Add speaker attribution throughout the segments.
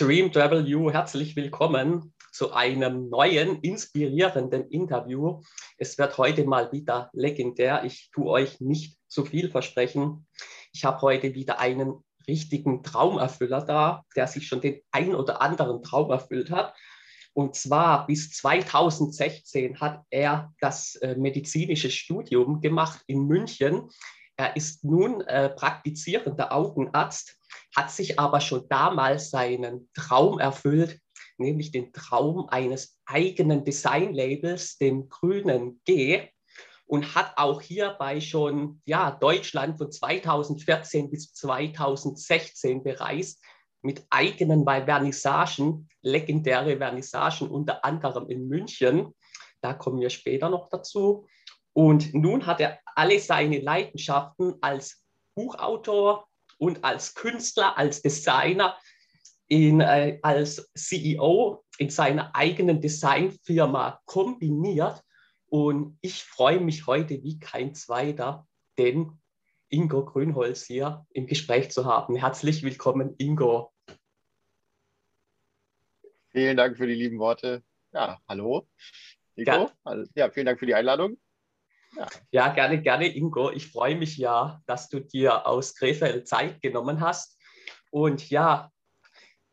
Speaker 1: Dream W, herzlich willkommen zu einem neuen, inspirierenden Interview. Es wird heute mal wieder legendär. Ich tue euch nicht zu viel versprechen. Ich habe heute wieder einen richtigen Traumerfüller da, der sich schon den ein oder anderen Traum erfüllt hat. Und zwar bis 2016 hat er das äh, medizinische Studium gemacht in München. Er ist nun äh, praktizierender Augenarzt, hat sich aber schon damals seinen Traum erfüllt, nämlich den Traum eines eigenen Designlabels, dem grünen G und hat auch hierbei schon ja, Deutschland von 2014 bis 2016 bereist mit eigenen Vernissagen, legendäre Vernissagen, unter anderem in München. Da kommen wir später noch dazu. Und nun hat er alle seine Leidenschaften als Buchautor und als Künstler, als Designer, in, äh, als CEO in seiner eigenen Designfirma kombiniert und ich freue mich heute wie kein zweiter, den Ingo Grünholz hier im Gespräch zu haben. Herzlich willkommen, Ingo.
Speaker 2: Vielen Dank für die lieben Worte. Ja, hallo. Ingo. Ja, ja vielen Dank für die Einladung.
Speaker 1: Ja. gerne, gerne, Ingo. Ich freue mich ja, dass du dir aus Krefeld Zeit genommen hast. Und ja,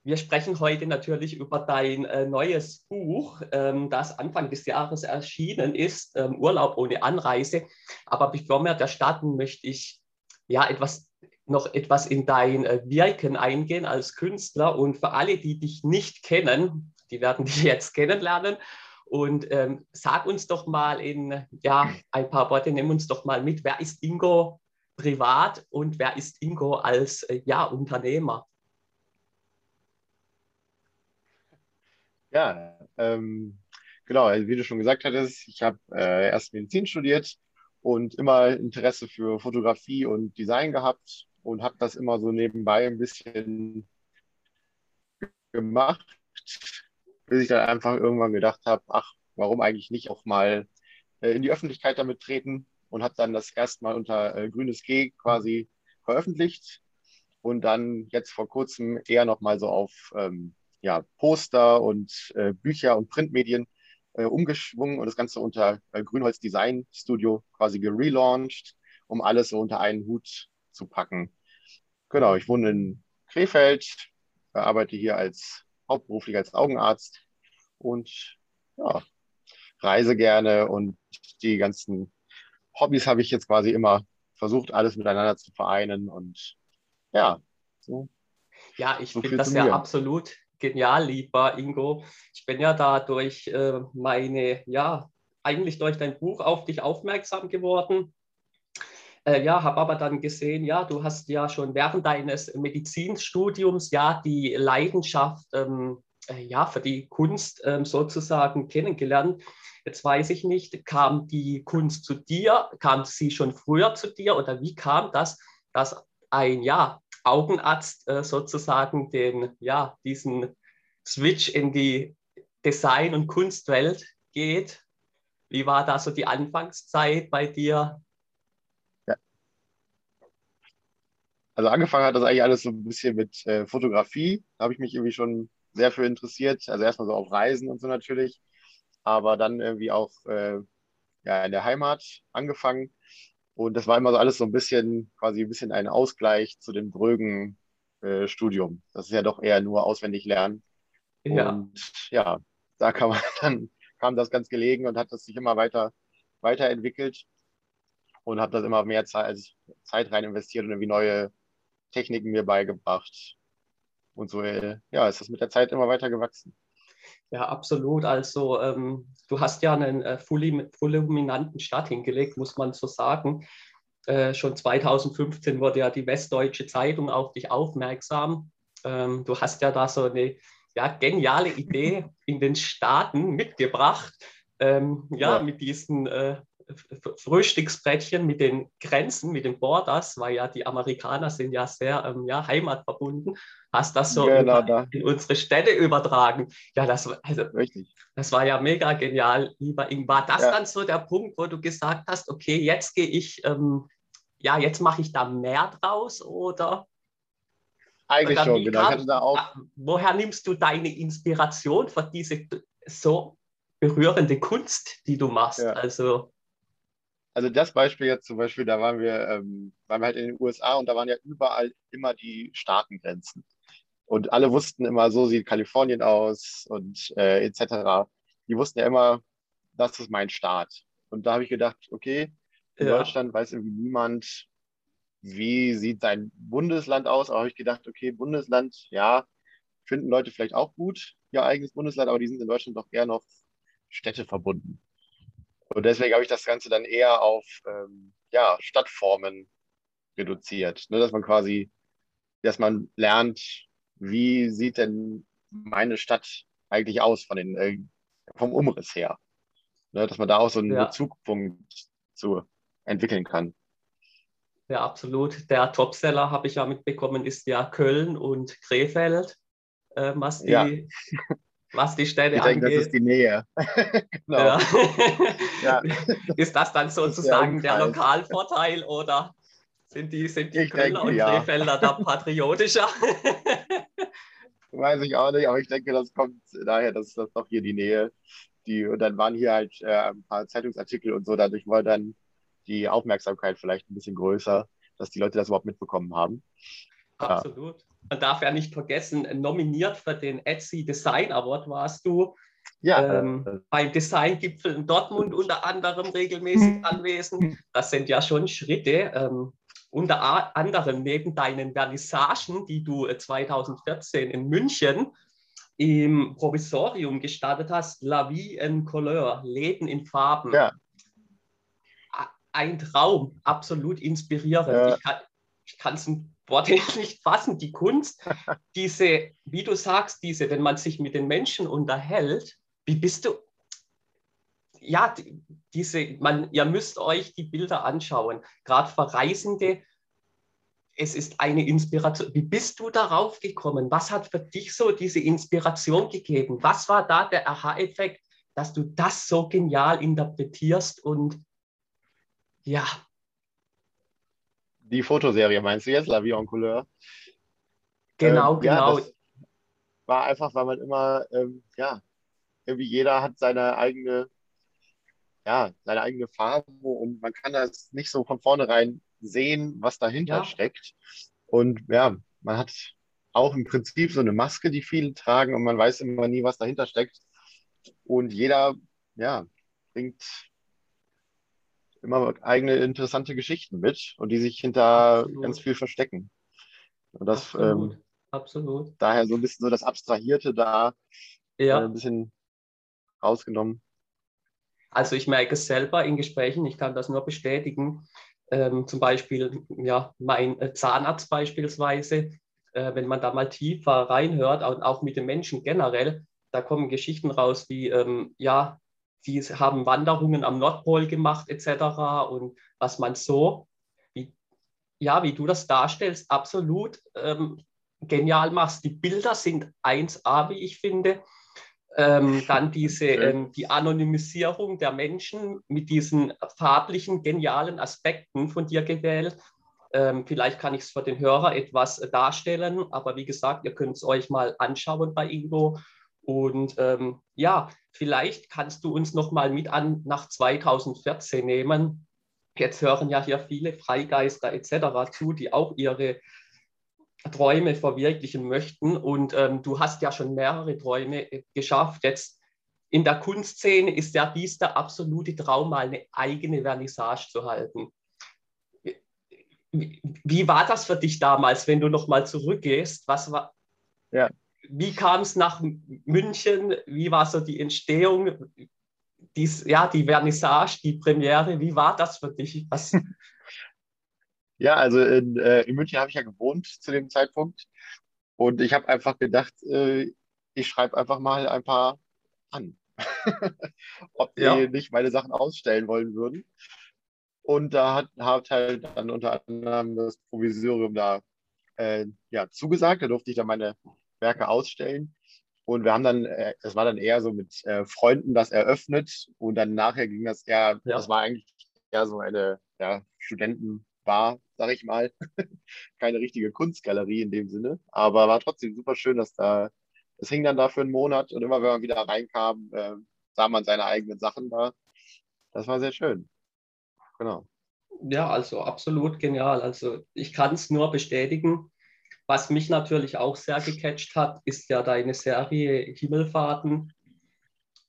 Speaker 1: wir sprechen heute natürlich über dein äh, neues Buch, ähm, das Anfang des Jahres erschienen ist, ähm, Urlaub ohne Anreise. Aber bevor wir da starten, möchte ich ja etwas, noch etwas in dein äh, Wirken eingehen als Künstler. Und für alle, die dich nicht kennen, die werden dich jetzt kennenlernen. Und ähm, sag uns doch mal in ja, ein paar Worte, nimm uns doch mal mit, wer ist Ingo privat und wer ist Ingo als äh, ja, Unternehmer?
Speaker 2: Ja, ähm, genau, also wie du schon gesagt hattest, ich habe äh, erst Medizin studiert und immer Interesse für Fotografie und Design gehabt und habe das immer so nebenbei ein bisschen gemacht, bis ich dann einfach irgendwann gedacht habe, ach, warum eigentlich nicht auch mal äh, in die Öffentlichkeit damit treten und habe dann das erstmal unter äh, grünes G quasi veröffentlicht und dann jetzt vor kurzem eher nochmal so auf ähm, ja, Poster und äh, Bücher und Printmedien äh, umgeschwungen und das Ganze unter äh, Grünholz Design Studio quasi gelauncht, um alles so unter einen Hut zu packen. Genau, ich wohne in Krefeld, arbeite hier als hauptberuflich als Augenarzt und ja, reise gerne und die ganzen Hobbys habe ich jetzt quasi immer versucht, alles miteinander zu vereinen und ja,
Speaker 1: so. Ja, ich so finde das ja absolut genial, lieber Ingo. Ich bin ja da durch äh, meine, ja, eigentlich durch dein Buch auf dich aufmerksam geworden. Äh, ja, habe aber dann gesehen, ja, du hast ja schon während deines Medizinstudiums ja die Leidenschaft ähm, äh, ja, für die Kunst ähm, sozusagen kennengelernt. Jetzt weiß ich nicht, kam die Kunst zu dir? Kam sie schon früher zu dir oder wie kam das, dass ein ja, Augenarzt äh, sozusagen den, ja, diesen Switch in die Design- und Kunstwelt geht. Wie war da so die Anfangszeit bei dir?
Speaker 2: Also angefangen hat das eigentlich alles so ein bisschen mit äh, Fotografie. Da habe ich mich irgendwie schon sehr für interessiert. Also erstmal so auf Reisen und so natürlich. Aber dann irgendwie auch äh, ja, in der Heimat angefangen und das war immer so alles so ein bisschen, quasi ein bisschen ein Ausgleich zu dem drögen äh, Studium. Das ist ja doch eher nur auswendig lernen. Ja. Und ja, da kam dann, kam das ganz gelegen und hat das sich immer weiter weiterentwickelt und habe das immer mehr Zeit, also Zeit rein investiert und irgendwie neue Techniken mir beigebracht. Und so, äh, ja, ist das mit der Zeit immer weiter gewachsen.
Speaker 1: Ja, absolut. Also ähm, du hast ja einen äh, fulminanten Start hingelegt, muss man so sagen. Äh, schon 2015 wurde ja die Westdeutsche Zeitung auf dich aufmerksam. Ähm, du hast ja da so eine ja, geniale Idee in den Staaten mitgebracht. Ähm, ja, ja, mit diesen äh, Frühstücksbrettchen mit den Grenzen, mit den Borders, weil ja die Amerikaner sind ja sehr ähm, ja, heimatverbunden, hast das so genau, da. in unsere Städte übertragen. Ja, das, also, Richtig. das war ja mega genial, lieber Ing. War das ja. dann so der Punkt, wo du gesagt hast, okay, jetzt gehe ich, ähm, ja, jetzt mache ich da mehr draus oder?
Speaker 2: Eigentlich schon, genau.
Speaker 1: Kam, da auch ah, woher nimmst du deine Inspiration für diese so berührende Kunst, die du machst? Ja. Also,
Speaker 2: also das Beispiel jetzt zum Beispiel, da waren wir, ähm, waren wir halt in den USA und da waren ja überall immer die Staatengrenzen. Und alle wussten immer, so sieht Kalifornien aus und äh, etc. Die wussten ja immer, das ist mein Staat. Und da habe ich gedacht, okay, in ja. Deutschland weiß irgendwie niemand, wie sieht sein Bundesland aus. Aber habe ich gedacht, okay, Bundesland, ja, finden Leute vielleicht auch gut, ihr eigenes Bundesland, aber die sind in Deutschland doch eher noch Städte verbunden. Und deswegen habe ich das Ganze dann eher auf ähm, ja, Stadtformen reduziert. Ne? Dass man quasi, dass man lernt, wie sieht denn meine Stadt eigentlich aus von den, äh, vom Umriss her? Ne, dass man da auch so einen ja. Bezugpunkt zu entwickeln kann.
Speaker 1: Ja, absolut. Der Topseller, habe ich ja mitbekommen, ist ja Köln und Krefeld, äh, was, die, ja. was die Städte
Speaker 2: ich
Speaker 1: denke,
Speaker 2: angeht. das ist die Nähe.
Speaker 1: genau. ja. ja. Ist das dann sozusagen der, der Lokalvorteil oder sind die, sind die Kölner denke, und ja. Krefelder da patriotischer?
Speaker 2: Weiß ich auch nicht, aber ich denke, das kommt daher, dass das doch hier die Nähe. Die, und dann waren hier halt äh, ein paar Zeitungsartikel und so, dadurch war dann die Aufmerksamkeit vielleicht ein bisschen größer, dass die Leute das überhaupt mitbekommen haben.
Speaker 1: Absolut. Man darf ja nicht vergessen, nominiert für den Etsy Design Award warst du. Ja. Ähm, äh, beim Designgipfel in Dortmund unter anderem regelmäßig anwesend. Das sind ja schon Schritte. Ähm, unter anderem neben deinen Vernissagen, die du 2014 äh, in München im Provisorium gestartet hast, La Vie en Couleur, Leben in Farben. Ja. Ein Traum, absolut inspirierend. Ja. Ich kann es in Worte nicht fassen. Die Kunst, diese, wie du sagst, diese, wenn man sich mit den Menschen unterhält, wie bist du ja, diese, man, ihr müsst euch die Bilder anschauen, gerade für Reisende. Es ist eine Inspiration. Wie bist du darauf gekommen? Was hat für dich so diese Inspiration gegeben? Was war da der Aha-Effekt, dass du das so genial interpretierst und ja.
Speaker 2: Die Fotoserie meinst du jetzt, La Vie en Couleur?
Speaker 1: Genau, ähm, genau.
Speaker 2: Ja, war einfach, weil man immer, ähm, ja, irgendwie jeder hat seine eigene ja, seine eigene Farbe und man kann das nicht so von vornherein sehen, was dahinter ja. steckt. Und ja, man hat auch im Prinzip so eine Maske, die viele tragen und man weiß immer nie, was dahinter steckt. Und jeder, ja, bringt immer eigene interessante Geschichten mit und die sich hinter Absolut. ganz viel verstecken. Und das, Absolut. Ähm, Absolut. Daher so ein bisschen so das Abstrahierte da ja. äh, ein bisschen rausgenommen.
Speaker 1: Also ich merke es selber in Gesprächen, ich kann das nur bestätigen. Ähm, zum Beispiel, ja, mein äh, Zahnarzt beispielsweise, äh, wenn man da mal tiefer reinhört und auch mit den Menschen generell, da kommen Geschichten raus wie, ähm, ja, die haben Wanderungen am Nordpol gemacht etc. Und was man so, wie, ja, wie du das darstellst, absolut ähm, genial machst. Die Bilder sind 1A, wie ich finde. Ähm, dann diese, ähm, die Anonymisierung der Menschen mit diesen farblichen, genialen Aspekten von dir gewählt. Ähm, vielleicht kann ich es für den Hörer etwas darstellen, aber wie gesagt, ihr könnt es euch mal anschauen bei Ingo. Und ähm, ja, vielleicht kannst du uns noch mal mit an nach 2014 nehmen. Jetzt hören ja hier viele Freigeister etc. zu, die auch ihre Träume verwirklichen möchten. Und ähm, du hast ja schon mehrere Träume äh, geschafft. Jetzt in der Kunstszene ist ja dies der absolute Traum, mal eine eigene Vernissage zu halten. Wie, wie war das für dich damals, wenn du nochmal zurückgehst? Was war, ja. Wie kam es nach München? Wie war so die Entstehung? Dies, ja, die Vernissage, die Premiere, wie war das für dich? Was,
Speaker 2: Ja, also in, äh, in München habe ich ja gewohnt zu dem Zeitpunkt. Und ich habe einfach gedacht, äh, ich schreibe einfach mal ein paar an, ob die ja. nicht meine Sachen ausstellen wollen würden. Und da hat, hat halt dann unter anderem das Provisorium da äh, ja, zugesagt. Da durfte ich dann meine Werke ausstellen. Und wir haben dann, äh, das war dann eher so mit äh, Freunden das eröffnet. Und dann nachher ging das eher, ja. das war eigentlich eher so eine ja, Studenten- Bar, sag ich mal. Keine richtige Kunstgalerie in dem Sinne, aber war trotzdem super schön, dass da, es hing dann da für einen Monat und immer wenn man wieder reinkam, äh, sah man seine eigenen Sachen da. Das war sehr schön. Genau.
Speaker 1: Ja, also absolut genial. Also ich kann es nur bestätigen. Was mich natürlich auch sehr gecatcht hat, ist ja deine Serie Himmelfahrten.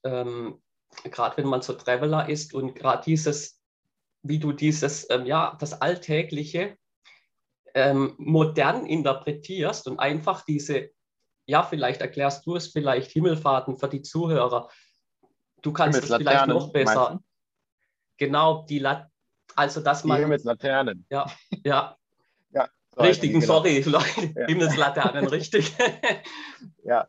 Speaker 1: Ähm, gerade wenn man so Traveler ist und gerade dieses, wie du dieses, ähm, ja, das Alltägliche ähm, modern interpretierst und einfach diese, ja, vielleicht erklärst du es vielleicht Himmelfahrten für die Zuhörer. Du kannst es vielleicht noch besser. Genau, die La also dass man.
Speaker 2: Die Himmelslaternen.
Speaker 1: Ja, ja.
Speaker 2: ja
Speaker 1: Richtigen, genau. sorry, Leute, ja. Himmelslaternen, richtig.
Speaker 2: ja,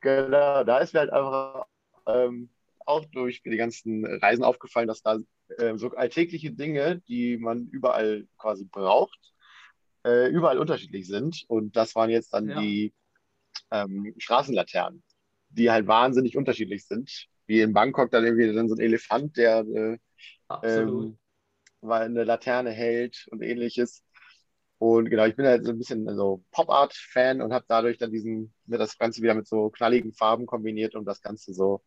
Speaker 2: genau, da ist mir halt einfach ähm, auch durch die ganzen Reisen aufgefallen, dass da äh, so alltägliche Dinge, die man überall quasi braucht, äh, überall unterschiedlich sind. Und das waren jetzt dann ja. die ähm, Straßenlaternen, die halt wahnsinnig unterschiedlich sind. Wie in Bangkok dann irgendwie dann so ein Elefant, der äh, ähm, weil eine Laterne hält und ähnliches. Und genau, ich bin halt so ein bisschen so Pop-Art-Fan und habe dadurch dann diesen, mir das Ganze wieder mit so knalligen Farben kombiniert, um das Ganze so,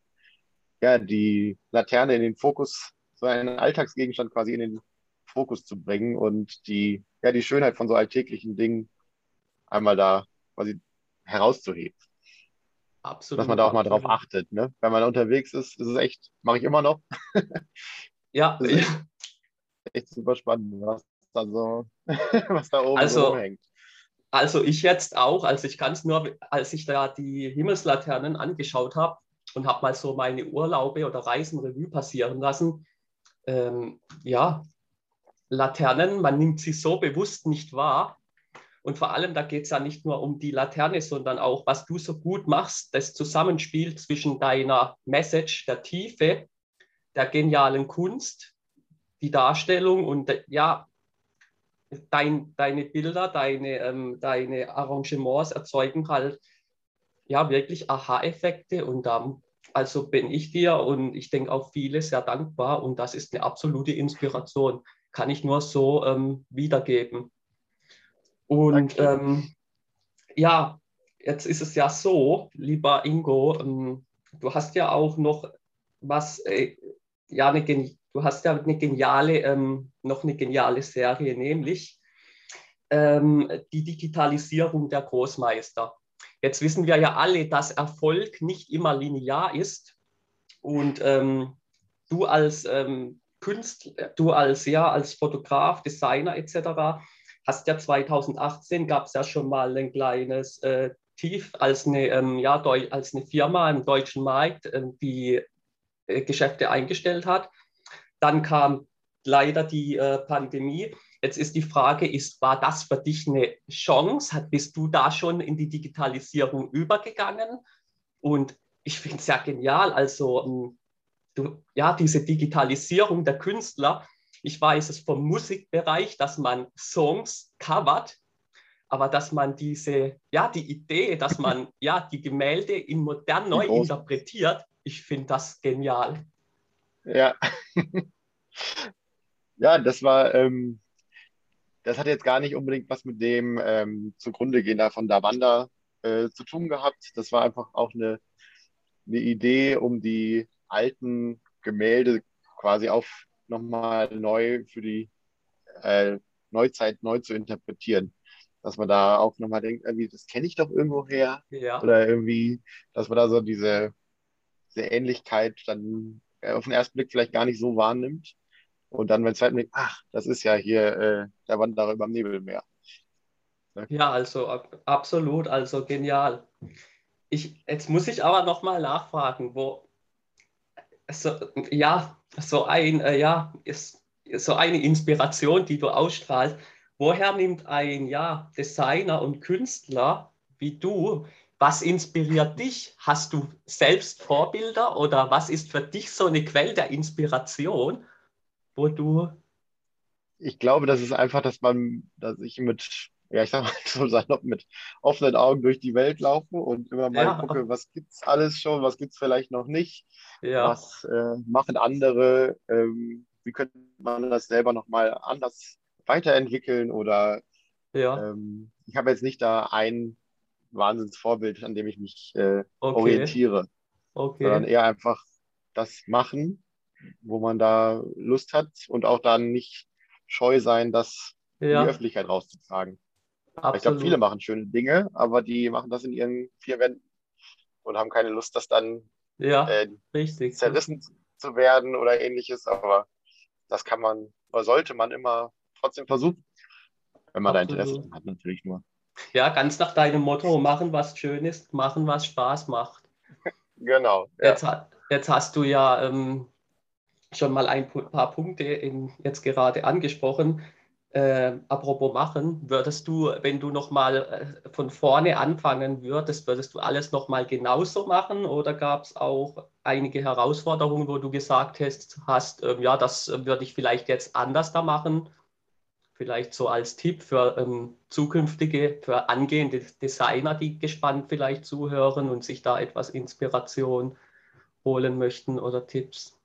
Speaker 2: ja, die Laterne in den Fokus, so einen Alltagsgegenstand quasi in den Fokus zu bringen und die, ja, die Schönheit von so alltäglichen Dingen einmal da quasi herauszuheben. Absolut. Dass man da auch mal drauf achtet, ne? Wenn man unterwegs ist, ist es echt, mache ich immer noch.
Speaker 1: ja,
Speaker 2: echt super spannend, was da so, was da oben
Speaker 1: also,
Speaker 2: so hängt.
Speaker 1: Also ich jetzt auch, also ich kann es nur, als ich da die Himmelslaternen angeschaut habe und habe mal so meine Urlaube oder Reisen Revue passieren lassen, ähm, ja, Laternen, man nimmt sie so bewusst nicht wahr. Und vor allem, da geht es ja nicht nur um die Laterne, sondern auch, was du so gut machst, das Zusammenspiel zwischen deiner Message, der Tiefe, der genialen Kunst die Darstellung und ja, dein, deine Bilder, deine, ähm, deine Arrangements erzeugen halt ja wirklich Aha-Effekte und ähm, also bin ich dir und ich denke auch viele sehr dankbar und das ist eine absolute Inspiration. Kann ich nur so ähm, wiedergeben. Und ähm, ja, jetzt ist es ja so, lieber Ingo, ähm, du hast ja auch noch was, äh, ja, eine du hast ja eine geniale, ähm, noch eine geniale Serie, nämlich ähm, die Digitalisierung der Großmeister. Jetzt wissen wir ja alle, dass Erfolg nicht immer linear ist. Und ähm, du als ähm, Künstler, du als ja als Fotograf, Designer etc. hast ja 2018 gab es ja schon mal ein kleines äh, Tief als eine, ähm, ja, als eine Firma im deutschen Markt, äh, die äh, Geschäfte eingestellt hat. Dann kam leider die äh, Pandemie. Jetzt ist die Frage, ist, war das für dich eine Chance? bist du da schon in die Digitalisierung übergegangen? Und ich finde es ja genial. Also, ähm, du, ja, diese Digitalisierung der Künstler. Ich weiß es vom Musikbereich, dass man Songs covert, aber dass man diese, ja, die Idee, dass man ja die Gemälde in modern neu interpretiert, ich finde das genial.
Speaker 2: Ja. ja, das war, ähm, das hat jetzt gar nicht unbedingt was mit dem ähm, zugrunde gehen da von Davanda äh, zu tun gehabt. Das war einfach auch eine, eine Idee, um die alten Gemälde quasi auf nochmal neu für die äh, Neuzeit neu zu interpretieren. Dass man da auch nochmal denkt, irgendwie, das kenne ich doch irgendwo her. Ja. Oder irgendwie, dass man da so diese, diese Ähnlichkeit dann auf den ersten Blick vielleicht gar nicht so wahrnimmt. Und dann beim zweiten Blick, ach, das ist ja hier äh, der Wanderer über dem Nebelmeer.
Speaker 1: Ne? Ja, also absolut, also genial. Ich, jetzt muss ich aber nochmal nachfragen, wo so, ja, so ein, äh, ja, ist so eine Inspiration, die du ausstrahlst. Woher nimmt ein ja, Designer und Künstler wie du was inspiriert dich? Hast du selbst Vorbilder oder was ist für dich so eine Quelle der Inspiration, wo du.
Speaker 2: Ich glaube, das ist einfach, dass man, dass ich mit, ja, ich sag mal so salopp, mit offenen Augen durch die Welt laufe und immer mal ja. gucke, was gibt es alles schon, was gibt es vielleicht noch nicht, ja. was äh, machen andere, ähm, wie könnte man das selber nochmal anders weiterentwickeln oder
Speaker 1: Ja,
Speaker 2: ähm, ich habe jetzt nicht da ein Wahnsinnsvorbild, an dem ich mich äh,
Speaker 1: okay,
Speaker 2: orientiere, sondern
Speaker 1: okay.
Speaker 2: eher einfach das machen, wo man da Lust hat und auch dann nicht scheu sein, das in die
Speaker 1: Ja,
Speaker 2: Öffentlichkeit rauszutragen. Weil ich glaube, viele
Speaker 1: absolut.
Speaker 2: machen schöne Dinge, aber die machen das in ihren vier Wänden und haben keine Lust, das dann
Speaker 1: Ja,
Speaker 2: äh,
Speaker 1: richtig,
Speaker 2: zerrissen zu werden oder ähnliches. Aber das kann man oder sollte man immer trotzdem versuchen, wenn man da Interesse
Speaker 1: Absolut.
Speaker 2: hat, natürlich nur.
Speaker 1: Ja, ganz nach deinem Motto, machen, was schön ist, machen, was Spaß macht.
Speaker 2: Genau, ja.
Speaker 1: Jetzt, jetzt hast du ja ähm, schon mal ein paar Punkte in, jetzt gerade angesprochen. Äh, apropos machen, würdest du, wenn du nochmal äh, von vorne anfangen würdest, würdest du alles nochmal genauso machen oder gab es auch einige Herausforderungen, wo du gesagt hast, hast ähm, ja, das äh, würde ich vielleicht jetzt anders da machen? Vielleicht so als Tipp für ähm, zukünftige, für angehende Designer, die gespannt vielleicht zuhören und sich da etwas Inspiration holen möchten oder Tipps.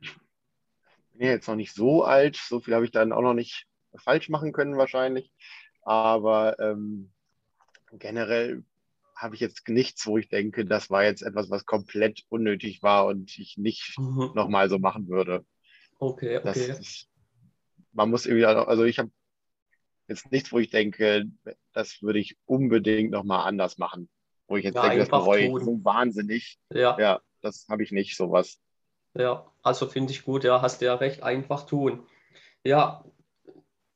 Speaker 2: Ich bin ja jetzt noch nicht so alt, so viel habe ich dann auch noch nicht falsch machen können wahrscheinlich. Aber ähm, generell habe ich jetzt nichts, wo ich denke, das war jetzt etwas, was komplett unnötig war und ich nicht
Speaker 1: Mhm.
Speaker 2: nochmal so machen würde.
Speaker 1: Okay,
Speaker 2: Das
Speaker 1: okay.
Speaker 2: ist, man muss irgendwie, also ich habe jetzt nichts, wo ich denke, das würde ich unbedingt nochmal anders machen. Wo ich jetzt
Speaker 1: Ja,
Speaker 2: denke, das bereue ich so wahnsinnig.
Speaker 1: Ja,
Speaker 2: Ja, das habe ich nicht, sowas.
Speaker 1: ja. Also finde ich gut, ja, hast du ja recht, einfach tun. Ja,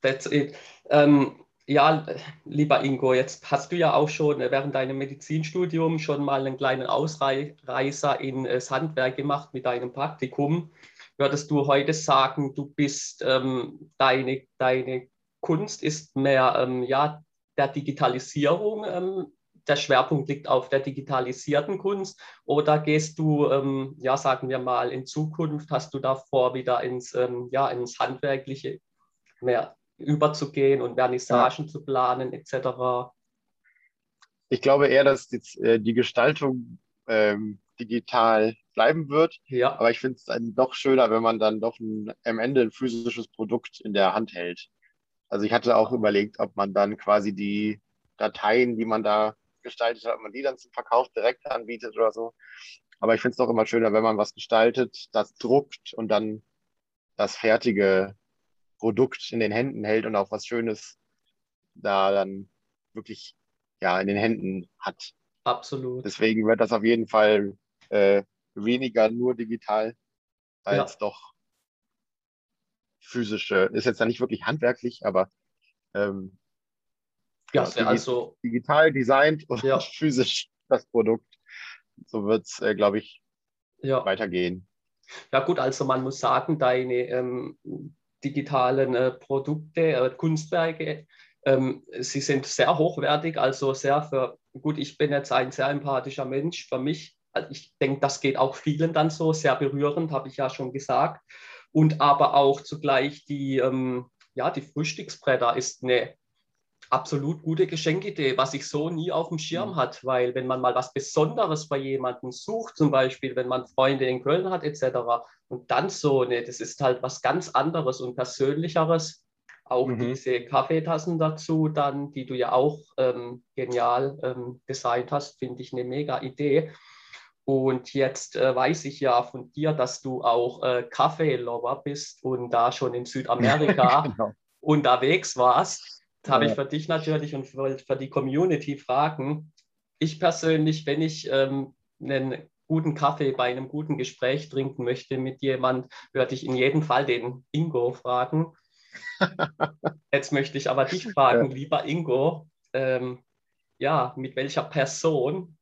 Speaker 1: that's it. Ähm, ja, lieber Ingo, jetzt hast du ja auch schon äh, während deinem Medizinstudium schon mal einen kleinen Ausreißer in äh, Handwerk gemacht mit deinem Praktikum. Würdest du heute sagen, du bist ähm, deine, deine Kunst ist mehr ähm, ja, der Digitalisierung, ähm, der Schwerpunkt liegt auf der digitalisierten Kunst oder gehst du, ähm, ja, sagen wir mal, in Zukunft hast du davor wieder ins, ähm, ja, ins Handwerkliche mehr überzugehen und
Speaker 2: Ja,
Speaker 1: Vernissagen zu planen etc.
Speaker 2: ich glaube eher, dass die, äh, die Gestaltung ähm, digital bleiben wird.
Speaker 1: Ja,
Speaker 2: Aber ich finde es dann doch schöner, wenn man dann doch ein, am Ende ein physisches Produkt in der Hand hält. Also ich hatte auch überlegt, ob man dann quasi die Dateien, die man da gestaltet hat, ob man die dann zum Verkauf direkt anbietet oder so. Aber ich finde es doch immer schöner, wenn man was gestaltet, das druckt und dann das fertige Produkt in den Händen hält und auch was Schönes da dann wirklich ja in den Händen hat.
Speaker 1: absolut.
Speaker 2: Deswegen wird das auf jeden Fall äh, weniger nur digital als
Speaker 1: Ja,
Speaker 2: doch physische. Ist jetzt ja nicht wirklich handwerklich, aber ähm,
Speaker 1: ja, sehr,
Speaker 2: digi
Speaker 1: also,
Speaker 2: digital designt und
Speaker 1: ja,
Speaker 2: physisch das Produkt. So wird es, äh, glaube ich,
Speaker 1: ja.
Speaker 2: weitergehen.
Speaker 1: Ja gut, also man muss sagen, deine ähm, digitalen äh, Produkte, äh, Kunstwerke, ähm, sie sind sehr hochwertig, also sehr für, gut, ich bin jetzt ein sehr empathischer Mensch, für mich, also ich denke, das geht auch vielen dann so, sehr berührend, habe ich ja schon gesagt. Und aber auch zugleich die, ähm, ja, die Frühstücksbretter ist eine absolut gute Geschenkidee, was ich so nie auf dem Schirm
Speaker 2: Mhm.
Speaker 1: hat, weil wenn man mal was Besonderes bei jemandem sucht, zum Beispiel, wenn man Freunde in Köln hat, etc., und dann so, ne, das ist halt was ganz anderes und persönlicheres. Auch
Speaker 2: Mhm.
Speaker 1: diese Kaffeetassen dazu, dann, die du ja auch ähm, genial ähm, designt hast, finde ich eine mega Idee. Und jetzt äh, weiß ich ja von dir, dass du auch äh, Kaffee-Lover bist und da schon in Südamerika
Speaker 2: Genau.
Speaker 1: unterwegs warst. Das habe ich
Speaker 2: Ja.
Speaker 1: für dich natürlich und für, für die Community fragen. Ich persönlich, wenn ich ähm, einen guten Kaffee bei einem guten Gespräch trinken möchte mit jemand, würde ich in jedem Fall den Ingo fragen. Jetzt möchte ich aber dich
Speaker 2: Ja.
Speaker 1: fragen, lieber Ingo, ähm, ja, mit welcher Person,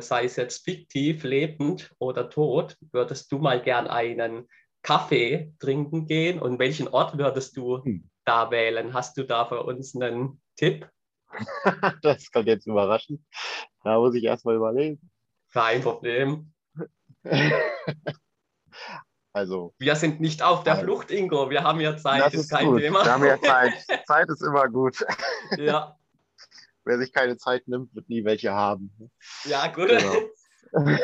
Speaker 1: sei es jetzt fiktiv, lebend oder tot, würdest du mal gern einen Kaffee trinken gehen und welchen Ort würdest du
Speaker 2: Hm.
Speaker 1: da wählen? Hast du da für uns einen Tipp?
Speaker 2: Das kommt jetzt überraschend. Da muss ich erstmal überlegen.
Speaker 1: Kein Problem.
Speaker 2: Also,
Speaker 1: Wir sind nicht auf der
Speaker 2: also,
Speaker 1: Flucht, Ingo. Wir haben ja Zeit,
Speaker 2: das
Speaker 1: ist
Speaker 2: ist
Speaker 1: kein
Speaker 2: gut.
Speaker 1: Thema.
Speaker 2: Wir haben ja Zeit. Zeit ist immer gut.
Speaker 1: Ja,
Speaker 2: Wer sich keine Zeit nimmt, wird nie welche haben.
Speaker 1: ja, gut.
Speaker 2: Genau.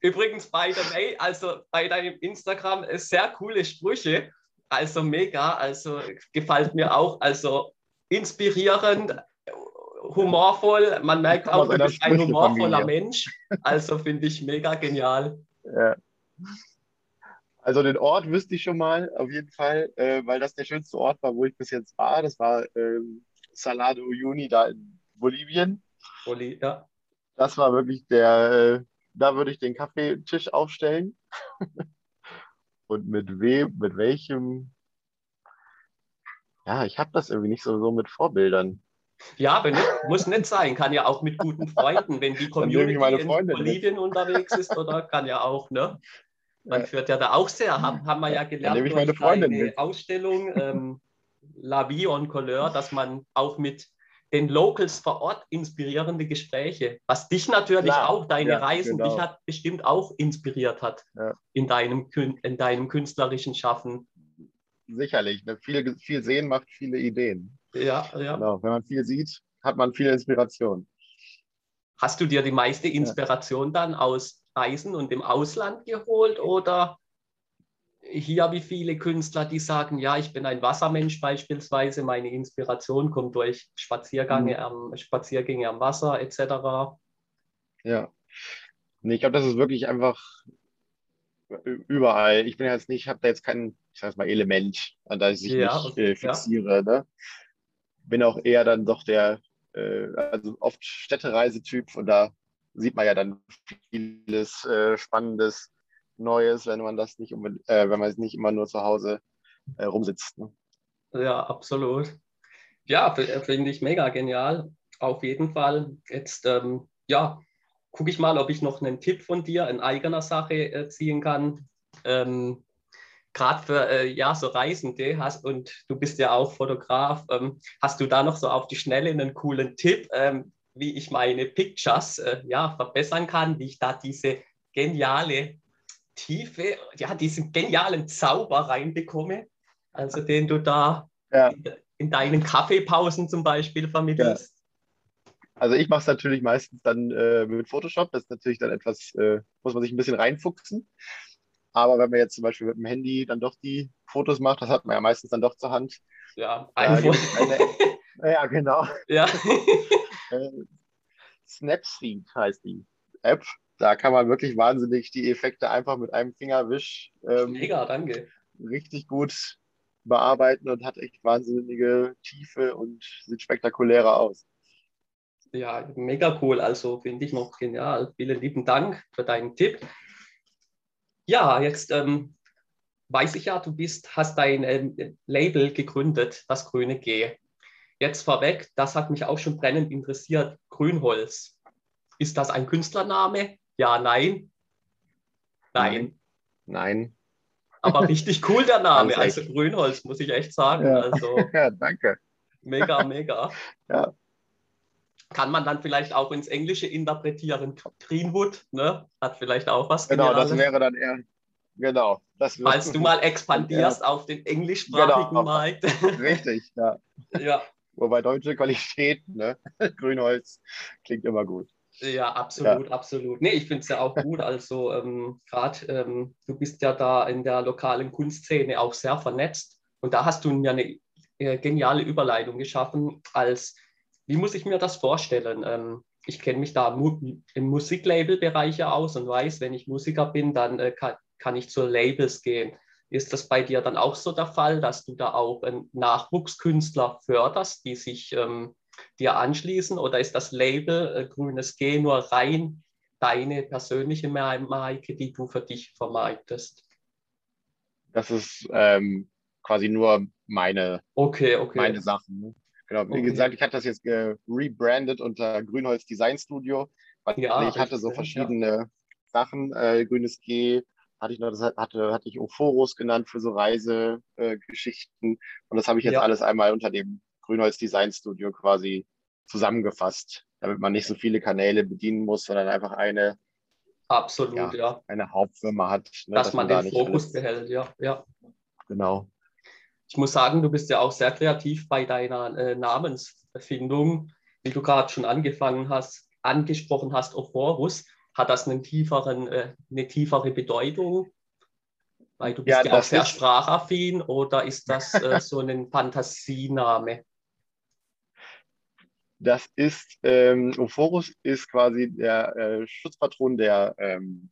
Speaker 1: Übrigens, by the way, also bei deinem Instagram äh, sehr coole Sprüche. Also mega, also gefällt mir auch. Also inspirierend, humorvoll. Man merkt auch, du bist ein humorvoller Familie. Mensch. Also finde ich mega genial. Ja.
Speaker 2: Also den Ort wüsste ich schon mal, auf jeden Fall, äh, weil das der schönste Ort war, wo ich bis jetzt war. Das war ähm, Salado Uyuni da in Bolivien.
Speaker 1: Boli ja.
Speaker 2: Das war wirklich der, äh, da würde ich den Kaffeetisch aufstellen. Und mit wem, mit welchem? Ja, ich habe das irgendwie nicht so, so mit Vorbildern.
Speaker 1: Ja, aber nicht, muss nicht sein. Kann ja auch mit guten Freunden, wenn die Community in Bolivien mit. unterwegs ist, oder kann ja auch, ne? Man ja. führt ja da auch sehr, haben, haben wir ja gelernt,
Speaker 2: nehme ich meine Freundin
Speaker 1: eine
Speaker 2: mit.
Speaker 1: Ausstellung, ähm, La Vie en Couleur, dass man auch mit den Locals vor Ort inspirierende Gespräche, was dich natürlich Klar, auch, deine ja, Reisen, genau. dich hat bestimmt auch inspiriert hat ja. in, deinem, in deinem künstlerischen Schaffen.
Speaker 2: Sicherlich, ne? viel, viel sehen macht viele Ideen.
Speaker 1: Ja, ja.
Speaker 2: Genau. Wenn man viel sieht, hat man viel Inspiration.
Speaker 1: Hast du dir die meiste Inspiration ja. dann aus Reisen und im Ausland geholt oder hier wie viele Künstler, die sagen, ja, ich bin ein Wassermensch beispielsweise, meine Inspiration kommt durch Spaziergänge, mhm. am, Spaziergänge am Wasser etc.
Speaker 2: Ja, nee, ich glaube, das ist wirklich einfach überall. Ich bin jetzt nicht, habe da jetzt kein, ich sag mal, Element, an das ich ja, mich äh, fixiere. Ja. Ne? Bin auch eher dann doch der, äh, also oft Städtereisetyp und da sieht man ja dann vieles äh, Spannendes Neues, wenn man das nicht, äh, wenn man nicht immer nur zu Hause äh, rumsitzt. Ne?
Speaker 1: Ja, absolut. Ja, äh, finde ich mega genial. Auf jeden Fall. Jetzt, ähm, ja, gucke ich mal, ob ich noch einen Tipp von dir in eigener Sache äh, ziehen kann. Ähm, Gerade für äh, ja, so Reisende hast und du bist ja auch Fotograf, ähm, hast du da noch so auf die Schnelle einen coolen Tipp, ähm, wie ich meine Pictures äh, ja, verbessern kann, wie ich da diese geniale Tiefe, ja, diesen genialen Zauber reinbekomme, also den du da ja. in, in, deinen Kaffeepausen zum Beispiel vermittelst?
Speaker 2: Ja. Also ich mache es natürlich meistens dann äh, mit Photoshop. Das ist natürlich dann etwas, äh, muss man sich ein bisschen reinfuchsen. Aber wenn man jetzt zum Beispiel mit dem Handy dann doch die Fotos macht, das hat man ja meistens dann doch zur Hand.
Speaker 1: Ja, ein
Speaker 2: äh, Ja, genau.
Speaker 1: Ja.
Speaker 2: Äh, Snapseed heißt die App da kann man wirklich wahnsinnig die Effekte einfach mit einem Fingerwisch
Speaker 1: ähm, Mega, danke.
Speaker 2: richtig gut bearbeiten und hat echt wahnsinnige Tiefe und sieht spektakulärer aus.
Speaker 1: Ja, mega cool. Also finde ich noch genial. Vielen lieben Dank für deinen Tipp. Ja, jetzt ähm, weiß ich ja, du bist, hast dein ähm, Label gegründet, das Grüne G. Jetzt vorweg, das hat mich auch schon brennend interessiert. Grünholz. Ist das ein Künstlername? Ja, nein. Nein.
Speaker 2: Nein.
Speaker 1: Aber richtig cool der Name, also Grünholz, muss ich echt sagen.
Speaker 2: Ja,
Speaker 1: also,
Speaker 2: ja danke.
Speaker 1: Mega, mega.
Speaker 2: ja.
Speaker 1: Kann man dann vielleicht auch ins Englische interpretieren. Greenwood, ne? Hat vielleicht auch was.
Speaker 2: Genau, Generales. das wäre dann eher, genau.
Speaker 1: Das Falls du mal expandierst ja. auf den englischsprachigen genau. Markt.
Speaker 2: Richtig, ja.
Speaker 1: ja.
Speaker 2: Wobei deutsche Qualität, ne? Grünholz klingt immer gut.
Speaker 1: Ja, absolut, ja. absolut. Nee, ich finde es ja auch gut. Also ähm, gerade ähm, du bist ja da in der lokalen Kunstszene auch sehr vernetzt und da hast du ja eine äh, geniale Überleitung geschaffen als, wie muss ich mir das vorstellen? Ähm, ich kenne mich da mu im Musiklabel-Bereich ja aus und weiß, wenn ich Musiker bin, dann äh, kann, kann ich zu Labels gehen. Ist das bei dir dann auch so der Fall, dass du da auch Nachwuchskünstler förderst, die sich ähm, dir anschließen oder ist das Label äh, Grünes G nur rein deine persönliche Marke, die du für dich vermarktest?
Speaker 2: Das ist ähm, quasi nur meine,
Speaker 1: okay, okay.
Speaker 2: meine Sachen. Ne? Genau. Wie okay. gesagt, ich hatte das jetzt rebrandet unter Grünholz Design Studio, weil ja, ich hatte so verschiedene ja. Sachen. Äh, Grünes G hatte ich noch, das hatte, hatte ich Ophoros genannt für so Reisegeschichten. Äh, und das habe ich jetzt ja. alles einmal unter dem Grünholz Design Studio quasi zusammengefasst, damit man nicht so viele Kanäle bedienen muss, sondern einfach eine,
Speaker 1: Absolut, ja, ja.
Speaker 2: eine Hauptfirma hat.
Speaker 1: Ne, dass, dass, man, man den Fokus behält, ja, ja.
Speaker 2: Genau.
Speaker 1: Ich muss sagen, du bist ja auch sehr kreativ bei deiner äh, Namensfindung, wie du gerade schon angefangen hast, angesprochen hast, Ophorus. Hat das einen tieferen, äh, eine tiefere Bedeutung? Weil du bist ja, ja auch sehr sprachaffin oder ist das äh, so ein Fantasiename?
Speaker 2: Das ist, ähm, Ophorus ist quasi der äh, Schutzpatron der, ähm,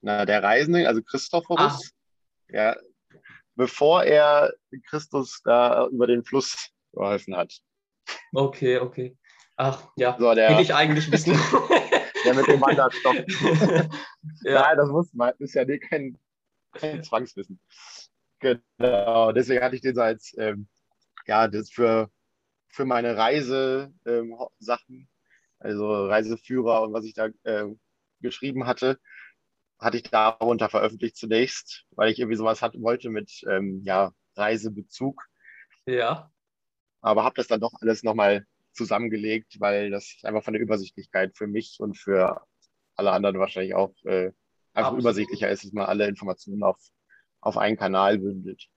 Speaker 2: na, der Reisenden, also Christophorus. Ah. Ja, bevor er Christus da über den Fluss geholfen hat.
Speaker 1: Okay, okay. Ach, ja, so, der, will ich eigentlich wissen.
Speaker 2: der mit dem Wanderstock. ja. Nein, das muss man, ist ja kein, kein Zwangswissen. Genau, deswegen hatte ich den so als, ähm, ja, das für, für meine Reisesachen, ähm, also Reiseführer und was ich da äh, geschrieben hatte, hatte ich darunter veröffentlicht zunächst, weil ich irgendwie sowas hat, wollte mit ähm, ja, Reisebezug.
Speaker 1: Ja.
Speaker 2: Aber habe das dann doch alles nochmal zusammengelegt, weil das einfach von der Übersichtlichkeit für mich und für alle anderen wahrscheinlich auch äh, einfach absolut. übersichtlicher ist, dass man alle Informationen auf, auf einen Kanal bündelt.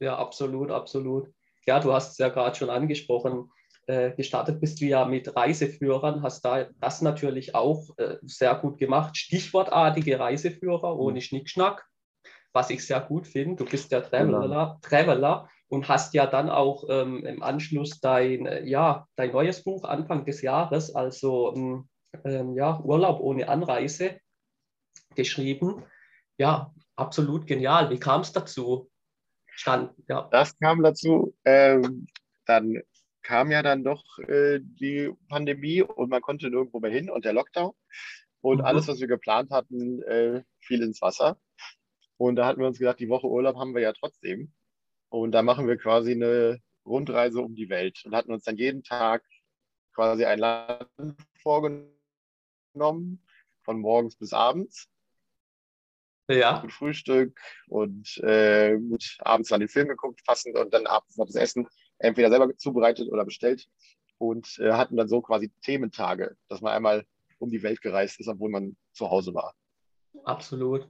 Speaker 1: Ja, absolut, absolut. Ja, du hast es ja gerade schon angesprochen äh, gestartet bist du ja mit Reiseführern, hast da das natürlich auch äh, sehr gut gemacht. Stichwortartige Reiseführer ohne mhm. Schnickschnack, was ich sehr gut finde. Du bist der Traveler. Traveler und hast ja dann auch ähm, im Anschluss dein, äh, ja, dein neues Buch Anfang des Jahres, also ähm, ähm, ja, Urlaub ohne Anreise, geschrieben. Ja, absolut genial. Wie kam es dazu?
Speaker 2: Stand, ja. Das kam dazu, ähm, dann kam ja dann doch äh, die Pandemie und man konnte nirgendwo mehr hin und der Lockdown. Und mhm. alles, was wir geplant hatten, äh, fiel ins Wasser. Und da hatten wir uns gedacht, die Woche Urlaub haben wir ja trotzdem. Und da machen wir quasi eine Rundreise um die Welt und hatten uns dann jeden Tag quasi ein Land vorgenommen, von morgens bis abends.
Speaker 1: Ja.
Speaker 2: Mit Frühstück und äh, mit abends dann den Film geguckt, passend und dann abends noch das Essen entweder selber zubereitet oder bestellt und äh, hatten dann so quasi Thementage, dass man einmal um die Welt gereist ist, obwohl man zu Hause war.
Speaker 1: Absolut.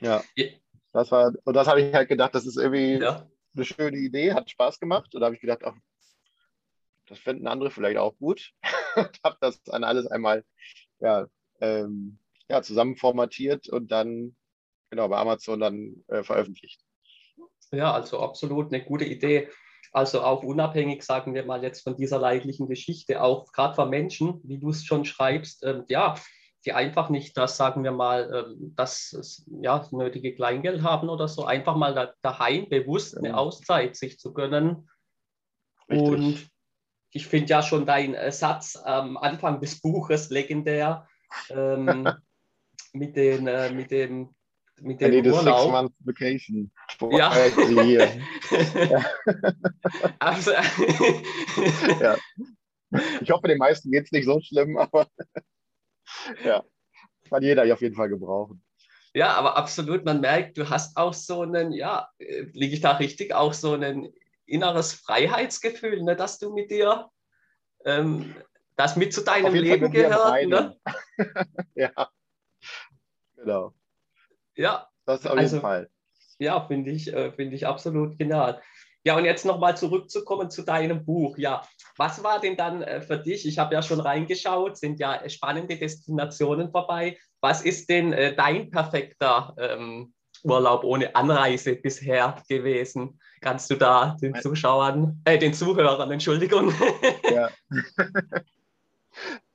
Speaker 2: Ja. ja. Das war, und das habe ich halt gedacht, das ist irgendwie ja. eine schöne Idee, hat Spaß gemacht. Und da habe ich gedacht, ach, das fänden andere vielleicht auch gut. und habe das dann alles einmal ja, ähm, ja, zusammen formatiert und dann genau bei Amazon dann äh, veröffentlicht.
Speaker 1: Ja, also absolut eine gute Idee. Also auch unabhängig, sagen wir mal jetzt von dieser leidlichen Geschichte, auch gerade von Menschen, wie du es schon schreibst, ähm, ja, die einfach nicht das, sagen wir mal, ähm, das ja, nötige Kleingeld haben oder so, einfach mal da, daheim bewusst eine Auszeit sich zu gönnen. Richtig. Und ich finde ja schon dein äh, Satz am Anfang des Buches legendär ähm, mit, den, äh, mit dem mit dem Urlaub. six vacation.
Speaker 2: Ja. also, ja. Ich hoffe, den meisten geht es nicht so schlimm, aber ja, kann jeder auf jeden Fall gebrauchen.
Speaker 1: Ja, aber absolut, man merkt, du hast auch so einen, ja, liege ich da richtig, auch so ein inneres Freiheitsgefühl, ne, dass du mit dir, ähm, das mit zu deinem Leben gehört. Ne?
Speaker 2: ja, genau.
Speaker 1: Ja.
Speaker 2: Das auf also, jeden Fall.
Speaker 1: Ja, finde ich, äh, find ich absolut genial. Ja, und jetzt nochmal zurückzukommen zu deinem Buch. Ja, was war denn dann äh, für dich? Ich habe ja schon reingeschaut, sind ja spannende Destinationen vorbei. Was ist denn äh, dein perfekter ähm, Urlaub ohne Anreise bisher gewesen? Kannst du da den Zuschauern, äh, den Zuhörern, Entschuldigung.
Speaker 2: Ja.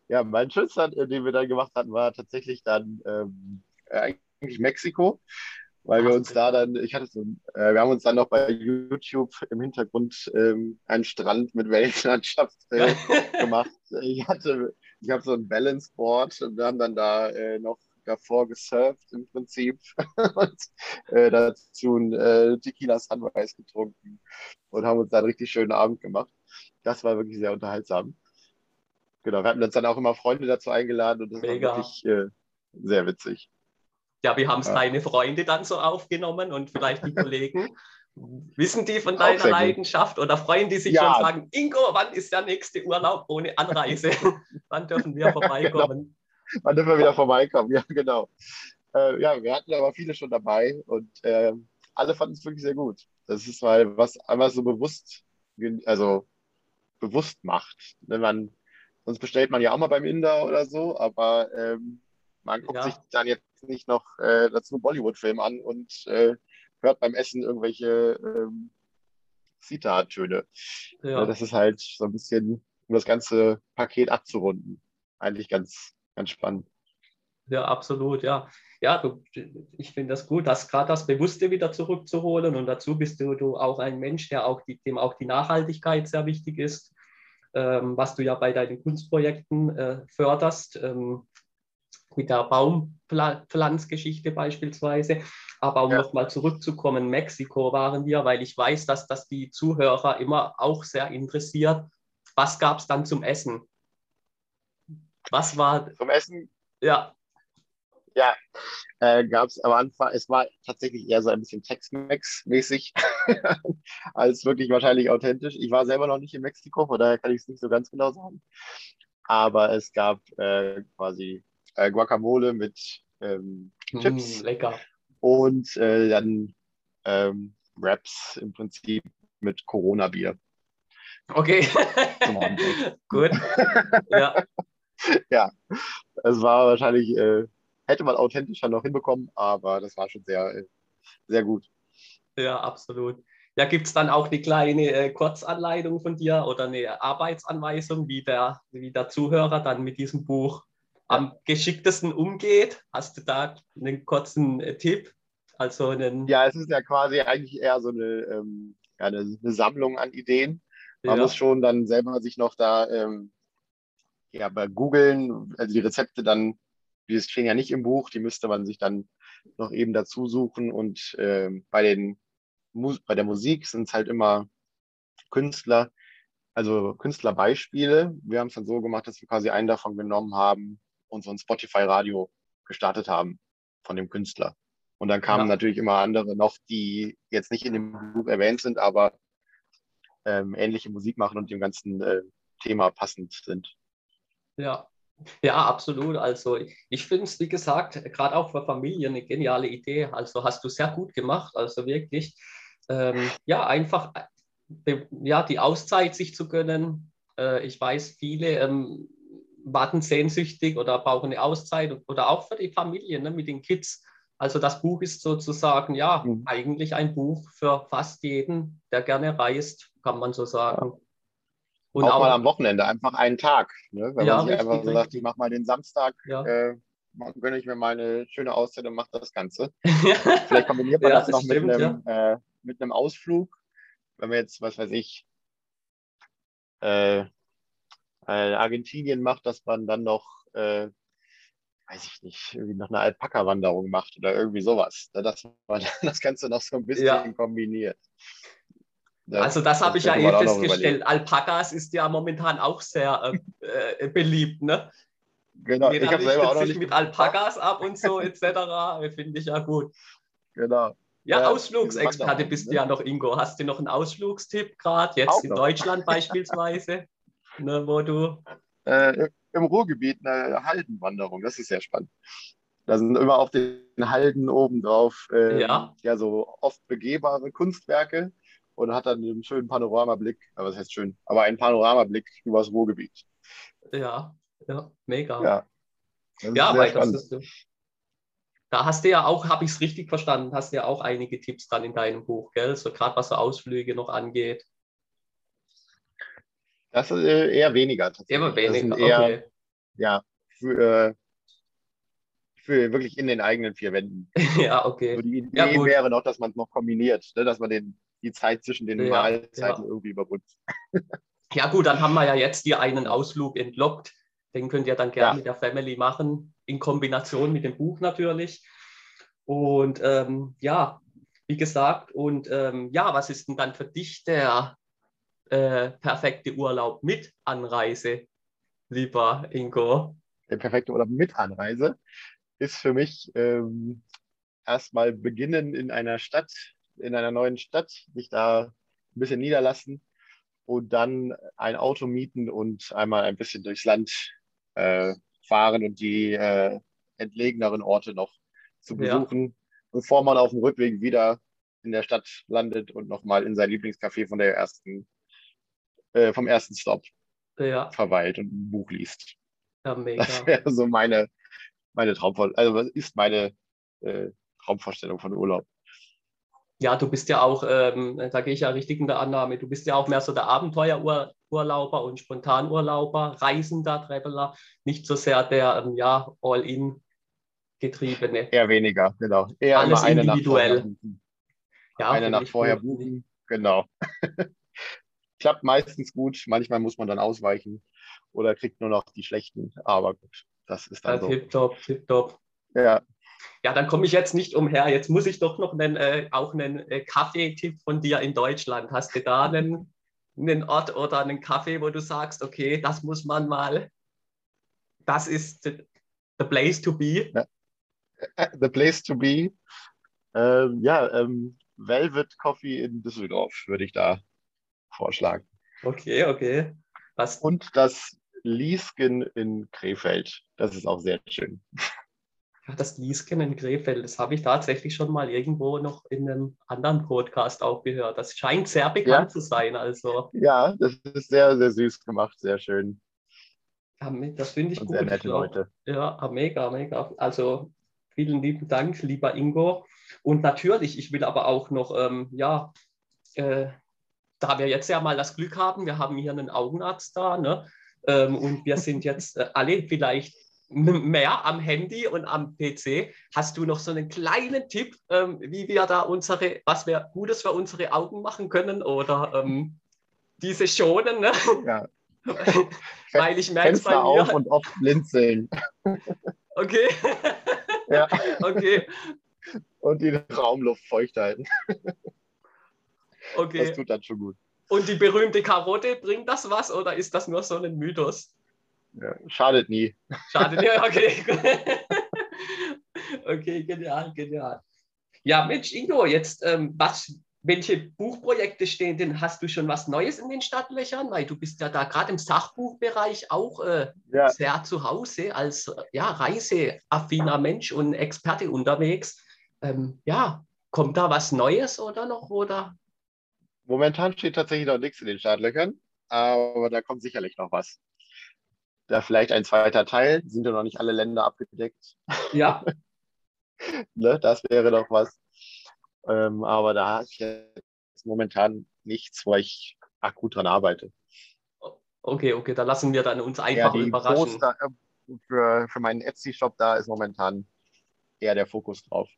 Speaker 2: ja, mein schönster, den wir dann gemacht hatten, war tatsächlich dann ähm, eigentlich Mexiko, weil wir uns da dann, ich hatte so, äh, wir haben uns dann noch bei YouTube im Hintergrund ähm, einen Strand mit Weltlandschaft äh, gemacht. Ich hatte, ich habe so ein Balance Board und wir haben dann da äh, noch davor gesurft im Prinzip und äh, dazu ein äh, Tequila Sunrise getrunken und haben uns dann einen richtig schönen Abend gemacht. Das war wirklich sehr unterhaltsam. Genau, wir hatten uns dann auch immer Freunde dazu eingeladen und das Mega. war wirklich äh, sehr witzig
Speaker 1: ja, wie haben es ja. deine Freunde dann so aufgenommen und vielleicht die Kollegen? Wissen die von deiner Leidenschaft oder freuen die sich ja. schon sagen, Ingo, wann ist der nächste Urlaub ohne Anreise? wann dürfen wir vorbeikommen?
Speaker 2: Genau. Wann dürfen wir wieder vorbeikommen? Ja, genau. Äh, ja, wir hatten aber viele schon dabei und äh, alle fanden es wirklich sehr gut. Das ist mal was einmal so bewusst, also bewusst macht. Wenn man, sonst bestellt man ja auch mal beim Inder oder so, aber ähm, man guckt ja. sich dann jetzt nicht noch äh, dazu einen Bollywood-Film an und äh, hört beim Essen irgendwelche ähm, Zitat-Töne. Ja. Das ist halt so ein bisschen, um das ganze Paket abzurunden. Eigentlich ganz, ganz spannend.
Speaker 1: Ja, absolut, ja. Ja, du, ich finde das gut, das gerade das Bewusste wieder zurückzuholen und dazu bist du, du auch ein Mensch, der auch die, dem auch die Nachhaltigkeit sehr wichtig ist, ähm, was du ja bei deinen Kunstprojekten äh, förderst, ähm, mit der Baumpflanzgeschichte beispielsweise. Aber um ja. nochmal zurückzukommen, Mexiko waren wir, weil ich weiß, dass das die Zuhörer immer auch sehr interessiert. Was gab es dann zum Essen? Was war.
Speaker 2: Zum Essen?
Speaker 1: Ja.
Speaker 2: Ja, äh, gab es am Anfang, es war tatsächlich eher so ein bisschen Tex-Mex-mäßig, als wirklich wahrscheinlich authentisch. Ich war selber noch nicht in Mexiko, von daher kann ich es nicht so ganz genau sagen. Aber es gab äh, quasi äh, Guacamole mit ähm, Chips.
Speaker 1: Mm, lecker.
Speaker 2: Und äh, dann ähm, Wraps im Prinzip mit Corona-Bier.
Speaker 1: Okay. Gut.
Speaker 2: ja. ja, es war wahrscheinlich, äh, hätte man authentischer noch hinbekommen, aber das war schon sehr, äh, sehr gut.
Speaker 1: Ja, absolut. Ja, gibt es dann auch eine kleine äh, Kurzanleitung von dir oder eine Arbeitsanweisung, wie der, wie der Zuhörer dann mit diesem Buch am geschicktesten umgeht? Hast du da einen kurzen äh, Tipp? Also einen
Speaker 2: ja, es ist ja quasi eigentlich eher so eine, ähm, ja, eine, eine, Sammlung an Ideen. Man ja. muss schon dann selber sich noch da ähm, ja, bei googeln, also die Rezepte dann, die stehen ja nicht im Buch, die müsste man sich dann noch eben dazu suchen. Und ähm, bei, den, bei der Musik sind es halt immer Künstler, also Künstlerbeispiele. Wir haben es dann so gemacht, dass wir quasi einen davon genommen haben und so ein Spotify-Radio gestartet haben von dem Künstler. Und dann kamen ja. natürlich immer andere noch, die jetzt nicht in dem Buch erwähnt sind, aber ähm, ähnliche Musik machen und dem ganzen äh, Thema passend sind.
Speaker 1: Ja, ja, absolut. Also ich finde es, wie gesagt, gerade auch für Familien eine geniale Idee. Also hast du sehr gut gemacht. Also wirklich, ähm, ja, einfach äh, ja, die Auszeit sich zu gönnen. Äh, ich weiß, viele ähm, warten sehnsüchtig oder brauchen eine Auszeit oder auch für die Familie ne, mit den Kids. Also das Buch ist sozusagen ja mhm. eigentlich ein Buch für fast jeden, der gerne reist, kann man so sagen.
Speaker 2: Und auch, auch mal am Wochenende, einfach einen Tag. Ne? Wenn ja, man sich richtig, einfach so sagt, ich mache mal den Samstag, ja. äh, gönne ich mir mal eine schöne Auszeit und mache das Ganze. Vielleicht kombiniert man ja, das, das, noch stimmt, mit, einem, äh, mit einem Ausflug. Wenn wir jetzt, was weiß ich, äh, äh, Argentinien macht, dass man dann noch, äh, weiß ich nicht, irgendwie noch eine Alpaka-Wanderung macht oder irgendwie sowas. Ne, dass man das Ganze noch so ein bisschen ja. kombiniert.
Speaker 1: Das, also das, das habe ich ja eh festgestellt. Alpakas ist ja momentan auch sehr äh, äh beliebt, ne?
Speaker 2: Genau,
Speaker 1: Jeder ich habe selber auch noch nicht mit Alpakas ab und so etc. Finde ich ja gut.
Speaker 2: Genau.
Speaker 1: Ja, ja Ausflugsexperte bist du ne? ja noch, Ingo. Hast du noch einen Ausflugstipp gerade, jetzt auch in noch. Deutschland beispielsweise? ne, wo du.
Speaker 2: Äh, Im Ruhrgebiet eine Haldenwanderung, das ist sehr spannend. Da sind immer auf den Halden oben drauf äh, ja. ja so oft begehbare Kunstwerke und hat dann einen schönen Panoramablick, aber was heißt schön, aber einen Panoramablick über das Ruhrgebiet.
Speaker 1: Ja, ja, mega.
Speaker 2: Ja,
Speaker 1: ja weil das ist, da hast du ja auch, habe ich es richtig verstanden, hast du ja auch einige Tipps dann in deinem Buch, gell? So gerade was so Ausflüge noch angeht.
Speaker 2: Das ist äh, eher weniger.
Speaker 1: Immer weniger,
Speaker 2: eher, okay. Ja, für, für wirklich in den eigenen vier Wänden.
Speaker 1: ja, okay.
Speaker 2: So die Idee ja, wäre noch, dass man es noch kombiniert, ne? dass man den, die Zeit zwischen den ja, Mahlzeiten ja. irgendwie überbrückt.
Speaker 1: ja, gut, dann haben wir ja jetzt hier einen Ausflug entlockt. Den könnt ihr dann gerne ja. mit der Family machen, in Kombination mit dem Buch natürlich. Und ähm, ja, wie gesagt, und ähm, ja, was ist denn dann für dich der äh, perfekte Urlaub mit Anreise, lieber Ingo?
Speaker 2: Der perfekte Urlaub mit Anreise ist für mich ähm, erstmal beginnen in einer Stadt, in einer neuen Stadt, sich da ein bisschen niederlassen und dann ein Auto mieten und einmal ein bisschen durchs Land äh, fahren und die äh, entlegeneren Orte noch zu besuchen, ja. bevor man auf dem Rückweg wieder in der Stadt landet und nochmal in sein Lieblingscafé von der ersten äh, vom ersten Stop
Speaker 1: ja.
Speaker 2: verweilt und ein Buch liest.
Speaker 1: Ja, mega.
Speaker 2: Das wäre so meine, meine Traumvorstellung, also was ist meine äh, Traumvorstellung von Urlaub.
Speaker 1: Ja, du bist ja auch, ähm, da gehe ich ja richtig in der Annahme, du bist ja auch mehr so der Abenteuerurlauber und Spontanurlauber, Reisender, Traveler, nicht so sehr der ähm, ja, All-in getriebene.
Speaker 2: Eher weniger, genau.
Speaker 1: Eher Alles eine individuell. Nacht
Speaker 2: ja, eine Nacht vorher buchen, genau. Klappt meistens gut, manchmal muss man dann ausweichen oder kriegt nur noch die schlechten, aber gut, das ist dann ja, so.
Speaker 1: Tipptopp, tipptopp.
Speaker 2: Ja,
Speaker 1: ja, dann komme ich jetzt nicht umher. Jetzt muss ich doch noch einen, äh, auch einen äh, Kaffeetipp von dir in Deutschland. Hast du da einen, einen Ort oder einen Kaffee, wo du sagst, okay, das muss man mal, das ist the, the place to be?
Speaker 2: The place to be. Ähm, ja, ähm, Velvet Coffee in Düsseldorf würde ich da vorschlagen.
Speaker 1: Okay, okay.
Speaker 2: Was? Und das Liesken in Krefeld. Das ist auch sehr schön.
Speaker 1: Ja, das Liesken in Krefeld, das habe ich tatsächlich schon mal irgendwo noch in einem anderen Podcast auch gehört. Das scheint sehr bekannt ja. zu sein. Also.
Speaker 2: Ja, das ist sehr, sehr süß gemacht, sehr schön.
Speaker 1: Ja, das finde ich
Speaker 2: Und
Speaker 1: gut.
Speaker 2: Sehr nette Leute.
Speaker 1: Ja, mega, mega. Also vielen lieben Dank, lieber Ingo. Und natürlich, ich will aber auch noch, ähm, ja, äh, da wir jetzt ja mal das Glück haben, wir haben hier einen Augenarzt da, ne? Ähm, und wir sind jetzt äh, alle vielleicht mehr am Handy und am PC. Hast du noch so einen kleinen Tipp, ähm, wie wir da unsere, was wir Gutes für unsere Augen machen können oder ähm, diese schonen? Ne?
Speaker 2: Ja.
Speaker 1: Weil ich merke
Speaker 2: es bei mir. auf und oft blinzeln.
Speaker 1: Okay.
Speaker 2: ja.
Speaker 1: Okay.
Speaker 2: Und die Raumluft feucht halten.
Speaker 1: Okay.
Speaker 2: Das tut dann schon gut.
Speaker 1: Und die berühmte Karotte, bringt das was oder ist das nur so ein Mythos?
Speaker 2: Ja, schadet nie.
Speaker 1: Schadet nie, okay. okay, genial, genial. Ja, Mensch, Ingo, jetzt, ähm, was, welche Buchprojekte stehen denn? Hast du schon was Neues in den Stadtlöchern? Weil du bist ja da gerade im Sachbuchbereich auch äh, ja. sehr zu Hause als ja, reiseaffiner Mensch und Experte unterwegs. Ähm, ja, kommt da was Neues oder noch? Oder?
Speaker 2: Momentan steht tatsächlich noch nichts in den Startlöchern, aber da kommt sicherlich noch was da vielleicht ein zweiter Teil. Sind ja noch nicht alle Länder abgedeckt.
Speaker 1: Ja.
Speaker 2: ne, das wäre doch was. Ähm, aber da habe ich jetzt momentan nichts, wo ich akut dran arbeite.
Speaker 1: Okay, okay, da lassen wir dann uns einfach ja, überraschen.
Speaker 2: Poster, äh, für, für meinen Etsy-Shop da ist momentan eher der Fokus drauf.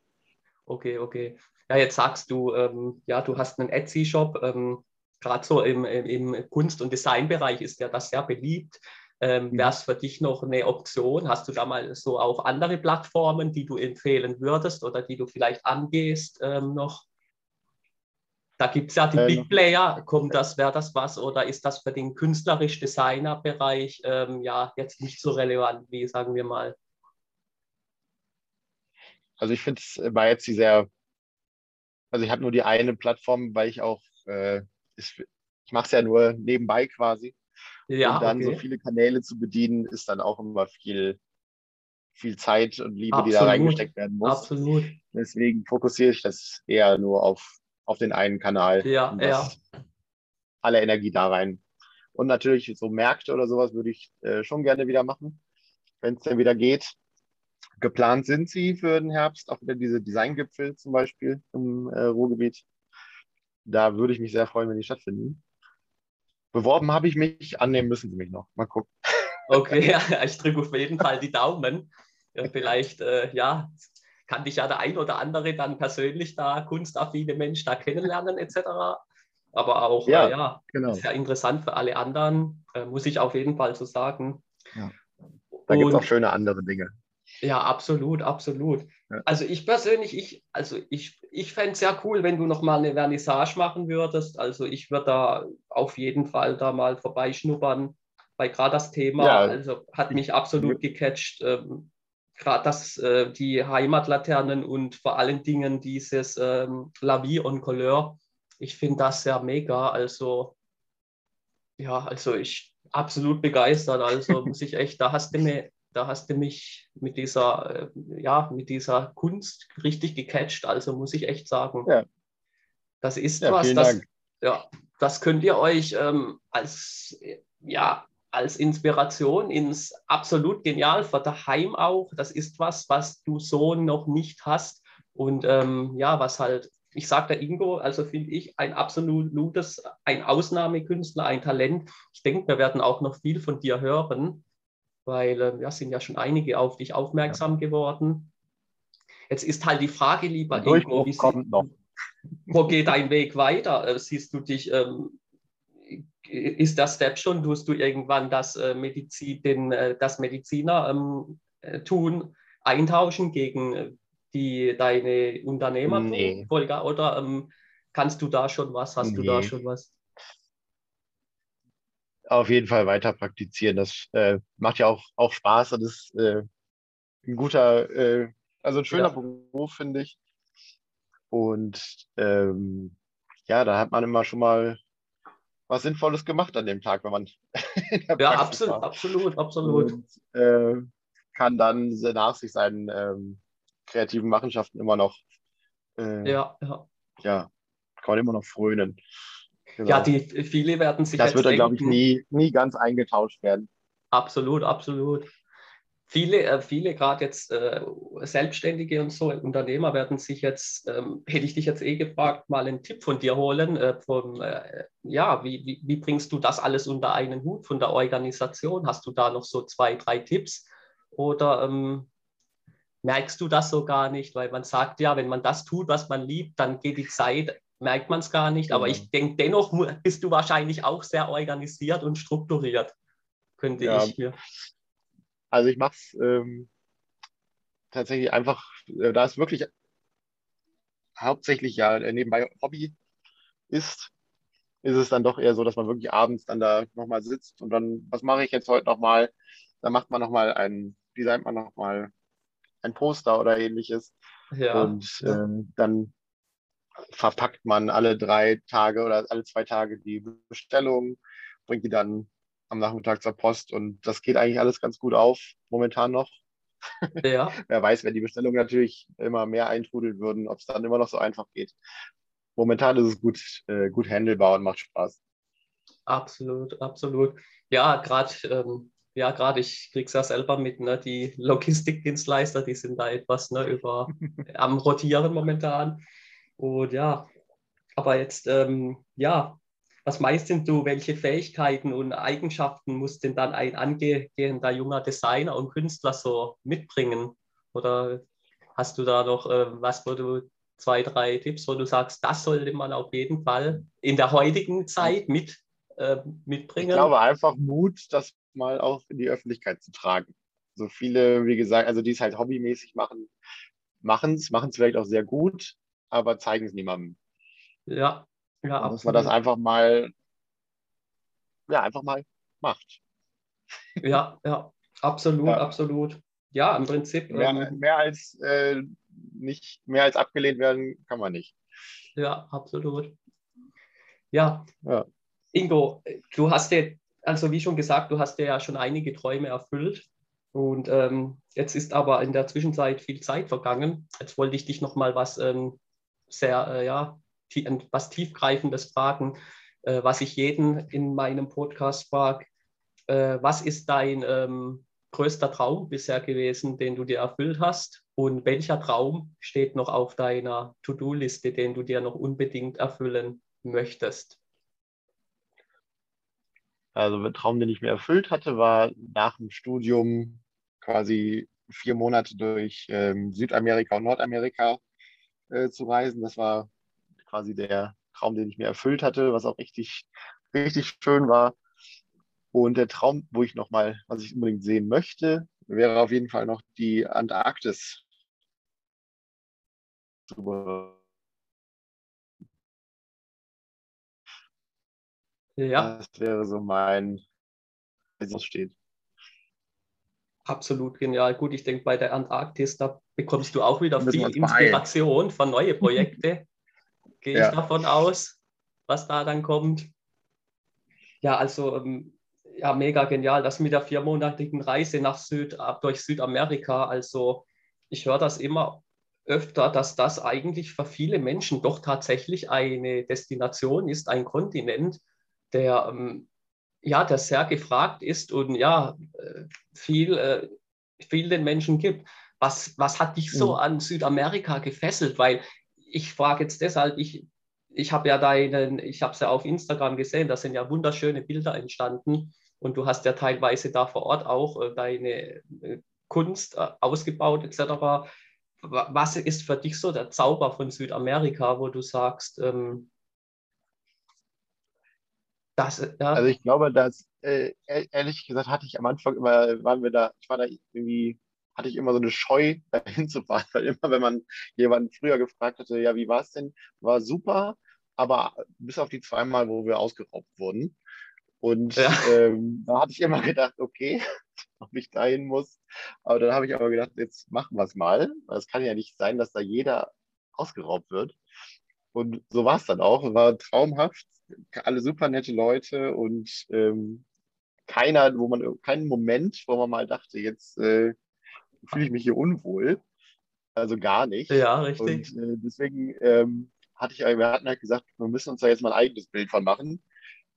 Speaker 1: Okay, okay. Ja, jetzt sagst du, ähm, ja, du hast einen Etsy-Shop. Ähm, Gerade so im, im Kunst- und Designbereich ist ja das sehr beliebt. Ähm, mhm. Wäre es für dich noch eine Option? Hast du da mal so auch andere Plattformen, die du empfehlen würdest oder die du vielleicht angehst ähm, noch? Da gibt es ja die ähm, Big Player. Kommt das, wäre das was? Oder ist das für den künstlerisch-Designer-Bereich ähm, ja jetzt nicht so relevant, wie sagen wir mal?
Speaker 2: Also ich finde es bei jetzt sehr, also ich habe nur die eine Plattform, weil ich auch, äh, ist, ich mache es ja nur nebenbei quasi.
Speaker 1: Ja,
Speaker 2: und dann
Speaker 1: okay.
Speaker 2: so viele Kanäle zu bedienen, ist dann auch immer viel, viel Zeit und Liebe, Absolut. die da reingesteckt werden muss.
Speaker 1: Absolut.
Speaker 2: Deswegen fokussiere ich das eher nur auf, auf den einen Kanal.
Speaker 1: Ja, ja.
Speaker 2: Alle Energie da rein. Und natürlich so Märkte oder sowas würde ich äh, schon gerne wieder machen, wenn es dann wieder geht. Geplant sind sie für den Herbst, auch wieder diese Designgipfel zum Beispiel im äh, Ruhrgebiet. Da würde ich mich sehr freuen, wenn die stattfinden. Beworben habe ich mich, annehmen müssen Sie mich noch. Mal gucken.
Speaker 1: Okay, ja, ich drücke auf jeden Fall die Daumen. Vielleicht, äh, ja, kann dich ja der ein oder andere dann persönlich da kunstaffine Mensch da kennenlernen etc. Aber auch, ja, äh, ja
Speaker 2: genau.
Speaker 1: ist ja interessant für alle anderen, äh, muss ich auf jeden Fall so sagen.
Speaker 2: Ja. Da gibt es auch schöne andere Dinge.
Speaker 1: Ja, absolut, absolut. Ja. Also ich persönlich, ich, also ich, ich fände es sehr cool, wenn du nochmal eine Vernissage machen würdest. Also ich würde da auf jeden Fall da mal vorbeischnuppern, weil gerade das Thema ja. also hat mich absolut gecatcht. Ähm, gerade das, äh, die Heimatlaternen und vor allen Dingen dieses ähm, La Vie en Couleur. Ich finde das sehr mega. Also ja, also ich absolut begeistert. Also muss ich echt, da hast du mir da hast du mich mit dieser, äh, ja, mit dieser Kunst richtig gecatcht. Also muss ich echt sagen,
Speaker 2: ja.
Speaker 1: das ist ja, was, das, ja, das könnt ihr euch ähm, als, ja, als Inspiration ins absolut genial für daheim auch. Das ist was, was du so noch nicht hast. Und ähm, ja, was halt, ich sage der Ingo, also finde ich ein absolutes, ein Ausnahmekünstler, ein Talent. Ich denke, wir werden auch noch viel von dir hören, weil äh, ja, sind ja schon einige auf dich aufmerksam geworden. Jetzt ist halt die Frage, lieber Ingo, wie kommt noch. wo geht dein Weg weiter? Äh, siehst du dich ähm, ist der Step schon, tust du irgendwann das, äh, Medizin, den, äh, das Mediziner ähm, äh, tun, eintauschen gegen äh, die, deine Unternehmer, nee. Volker, oder ähm, kannst du da schon was? Hast nee. du da schon was?
Speaker 2: Auf jeden Fall weiter praktizieren. Das äh, macht ja auch, auch Spaß. Das ist äh, ein guter, also ein schöner ja. Beruf, finde ich. Und ähm, ja, da hat man immer schon mal was Sinnvolles gemacht an dem Tag, wenn man.
Speaker 1: ja, absolut, war. absolut, absolut. Und,
Speaker 2: äh, kann dann nach sich seinen ähm, kreativen Machenschaften immer noch.
Speaker 1: Äh, ja, ja.
Speaker 2: Ja, kann man immer noch frönen.
Speaker 1: Genau. Ja, die viele werden sich.
Speaker 2: Das wird dann, glaube ich, nie, nie ganz eingetauscht werden.
Speaker 1: Absolut, absolut viele, äh, viele gerade jetzt äh, Selbstständige und so, Unternehmer werden sich jetzt, ähm, hätte ich dich jetzt eh gefragt, mal einen Tipp von dir holen. Äh, von, äh, ja, wie, wie, wie, bringst du das alles unter einen Hut von der Organisation? Hast du da noch so zwei, drei Tipps? Oder ähm, merkst du das so gar nicht? Weil man sagt ja, wenn man das tut, was man liebt, dann geht die Zeit, merkt man es gar nicht. Aber ich denke, dennoch bist du wahrscheinlich auch sehr organisiert und strukturiert, könnte ja. ich mir.
Speaker 2: Also ich mache es ähm, tatsächlich einfach, äh, da es wirklich hauptsächlich ja nebenbei Hobby ist, ist es dann doch eher so, dass man wirklich abends dann da nochmal sitzt und dann, was mache ich jetzt heute nochmal? Dann macht man nochmal ein, designt man nochmal ein Poster oder ähnliches. Ja. Und ähm, dann verpackt man alle drei Tage oder alle zwei Tage die Bestellung, bringt die dann am Nachmittag zur Post und das geht eigentlich alles ganz gut auf, momentan noch. Ja. Wer weiß, wenn die Bestellungen natürlich immer mehr eintrudeln würden, ob es dann immer noch so einfach geht. Momentan ist es gut, äh, gut handelbar und macht Spaß.
Speaker 1: Absolut, absolut. Ja, gerade ähm, ja, gerade ich kriege es ja selber mit, ne, die Logistikdienstleister, die sind da etwas ne, über, am Rotieren momentan. Und ja, aber jetzt, ähm, ja, was meinst denn du, welche Fähigkeiten und Eigenschaften muss denn dann ein angehender junger Designer und Künstler so mitbringen? Oder hast du da noch äh, was, wo du zwei, drei Tipps, wo du sagst, das sollte man auf jeden Fall in der heutigen Zeit mit, äh, mitbringen? Ich
Speaker 2: glaube einfach Mut, das mal auch in die Öffentlichkeit zu tragen. So viele, wie gesagt, also die es halt hobbymäßig machen, machen es, machen es vielleicht auch sehr gut, aber zeigen es niemandem.
Speaker 1: Ja,
Speaker 2: ja, dass man das einfach mal, ja, einfach mal macht.
Speaker 1: Ja, ja, absolut, ja. absolut. Ja, im Prinzip.
Speaker 2: Mehr, ähm, mehr als äh, nicht, mehr als abgelehnt werden kann man nicht.
Speaker 1: Ja, absolut. Ja. ja. Ingo, du hast ja, also wie schon gesagt, du hast ja schon einige Träume erfüllt. Und ähm, jetzt ist aber in der Zwischenzeit viel Zeit vergangen. Jetzt wollte ich dich noch mal was ähm, sehr, äh, ja, was tiefgreifendes fragen, äh, was ich jeden in meinem Podcast frage. Äh, was ist dein ähm, größter Traum bisher gewesen, den du dir erfüllt hast? Und welcher Traum steht noch auf deiner To-Do-Liste, den du dir noch unbedingt erfüllen möchtest?
Speaker 2: Also der Traum, den ich mir erfüllt hatte, war nach dem Studium quasi vier Monate durch ähm, Südamerika und Nordamerika äh, zu reisen. Das war quasi der Traum, den ich mir erfüllt hatte, was auch richtig, richtig schön war. Und der Traum, wo ich nochmal, was ich unbedingt sehen möchte, wäre auf jeden Fall noch die Antarktis. Ja. Das wäre so mein, es steht.
Speaker 1: Absolut genial. Gut, ich denke, bei der Antarktis, da bekommst du auch wieder viel Inspiration für neue Projekte. gehe ja. ich davon aus, was da dann kommt. Ja, also ähm, ja, mega genial. Das mit der viermonatigen Reise nach Süd, durch Südamerika. Also ich höre das immer öfter, dass das eigentlich für viele Menschen doch tatsächlich eine Destination ist, ein Kontinent, der ähm, ja, der sehr gefragt ist und ja, äh, viel, äh, viel den Menschen gibt. Was, was hat dich so mhm. an Südamerika gefesselt? Weil ich frage jetzt deshalb, ich, ich habe ja deinen, ich habe es ja auf Instagram gesehen, da sind ja wunderschöne Bilder entstanden und du hast ja teilweise da vor Ort auch äh, deine Kunst ausgebaut etc. Was ist für dich so der Zauber von Südamerika, wo du sagst, ähm,
Speaker 2: das, ja. Also ich glaube, dass äh, ehrlich gesagt hatte ich am Anfang immer, waren wir da, ich war da irgendwie, hatte ich immer so eine Scheu, dahin zu fahren, weil immer, wenn man jemanden früher gefragt hatte, ja, wie war es denn, war super, aber bis auf die zweimal, wo wir ausgeraubt wurden. Und ja. ähm, da hatte ich immer gedacht, okay, ob ich dahin muss. Aber dann habe ich aber gedacht, jetzt machen wir es mal. Es kann ja nicht sein, dass da jeder ausgeraubt wird. Und so war es dann auch. Es war traumhaft alle super nette Leute und ähm, keiner, wo man, keinen Moment, wo man mal dachte, jetzt äh, fühle ich mich hier unwohl. Also gar nicht.
Speaker 1: Ja, richtig.
Speaker 2: Und äh, deswegen ähm, hatte ich, wir hatten halt gesagt, wir müssen uns da jetzt mal ein eigenes Bild von machen.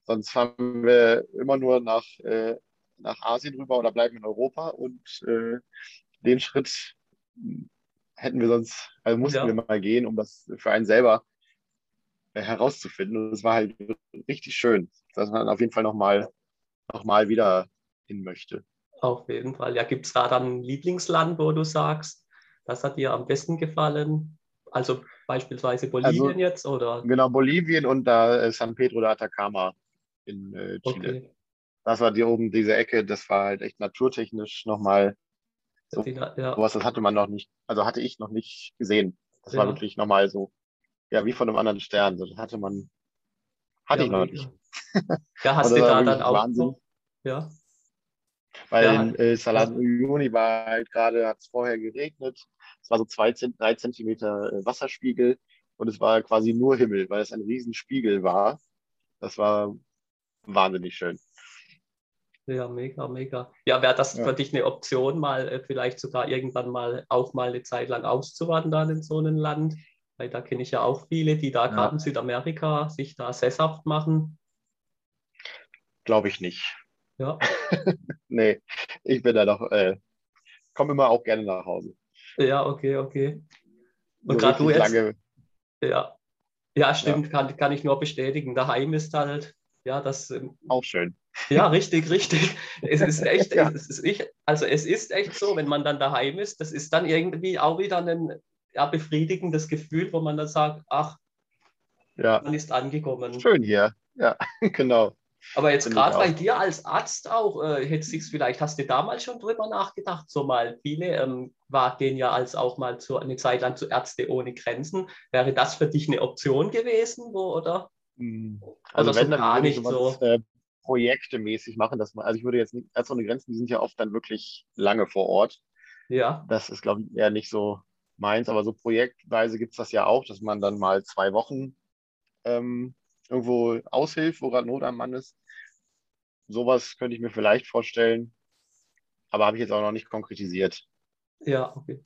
Speaker 2: Sonst fahren wir immer nur nach, äh, nach Asien rüber oder bleiben in Europa und äh, den Schritt hätten wir sonst, also mussten ja. wir mal gehen, um das für einen selber herauszufinden. Und es war halt richtig schön, dass man auf jeden Fall nochmal noch mal wieder hin möchte.
Speaker 1: Auf jeden Fall. Ja, gibt es da dann ein Lieblingsland, wo du sagst, das hat dir am besten gefallen? Also beispielsweise Bolivien also, jetzt, oder?
Speaker 2: Genau, Bolivien und da äh, San Pedro de Atacama in äh, Chile. Okay. Das war die oben, diese Ecke, das war halt echt naturtechnisch nochmal so, ja. sowas, das hatte man noch nicht, also hatte ich noch nicht gesehen. Das ja. war wirklich nochmal so ja, wie von einem anderen Stern. Das hatte man, hatte ja, ich noch nicht.
Speaker 1: Ja, hast du da dann auch Wahnsinn.
Speaker 2: Ja. Weil ja. in äh, Salat Juni war halt gerade, hat es vorher geregnet. Es war so zwei, drei Zentimeter äh, Wasserspiegel und es war quasi nur Himmel, weil es ein Riesenspiegel war. Das war wahnsinnig schön.
Speaker 1: Ja, mega, mega. Ja, wäre das ja. für dich eine Option, mal äh, vielleicht sogar irgendwann mal auch mal eine Zeit lang auszuwandern in so ein Land? Weil da kenne ich ja auch viele, die da ja. gerade in Südamerika sich da sesshaft machen.
Speaker 2: Glaube ich nicht.
Speaker 1: Ja.
Speaker 2: nee, ich bin da doch, äh, komme immer auch gerne nach Hause.
Speaker 1: Ja, okay, okay. Und so gerade du jetzt. Lange... Ja. Ja, stimmt, ja. Kann, kann ich nur bestätigen. Daheim ist halt, ja, das. Ähm,
Speaker 2: auch schön.
Speaker 1: Ja, richtig, richtig. Es ist echt, ja. es ist nicht, also es ist echt so, wenn man dann daheim ist, das ist dann irgendwie auch wieder ein ja, befriedigendes Gefühl, wo man dann sagt, ach, ja. man ist angekommen.
Speaker 2: Schön hier, ja, genau.
Speaker 1: Aber jetzt gerade bei dir als Arzt auch, äh, hättest du vielleicht, hast du damals schon drüber nachgedacht, so mal viele ähm, war, gehen ja als auch mal zu, eine Zeit lang zu Ärzte ohne Grenzen. Wäre das für dich eine Option gewesen, wo, oder?
Speaker 2: Hm. Also oder wenn, so dann gar nicht so. Äh, projektemäßig machen, dass man, also ich würde jetzt nicht, Ärzte ohne Grenzen, die sind ja oft dann wirklich lange vor Ort.
Speaker 1: Ja.
Speaker 2: Das ist, glaube ich, eher nicht so meins, aber so projektweise gibt es das ja auch, dass man dann mal zwei Wochen ähm, irgendwo aushilft, wo gerade Not am Mann ist. Sowas könnte ich mir vielleicht vorstellen, aber habe ich jetzt auch noch nicht konkretisiert.
Speaker 1: Ja, okay.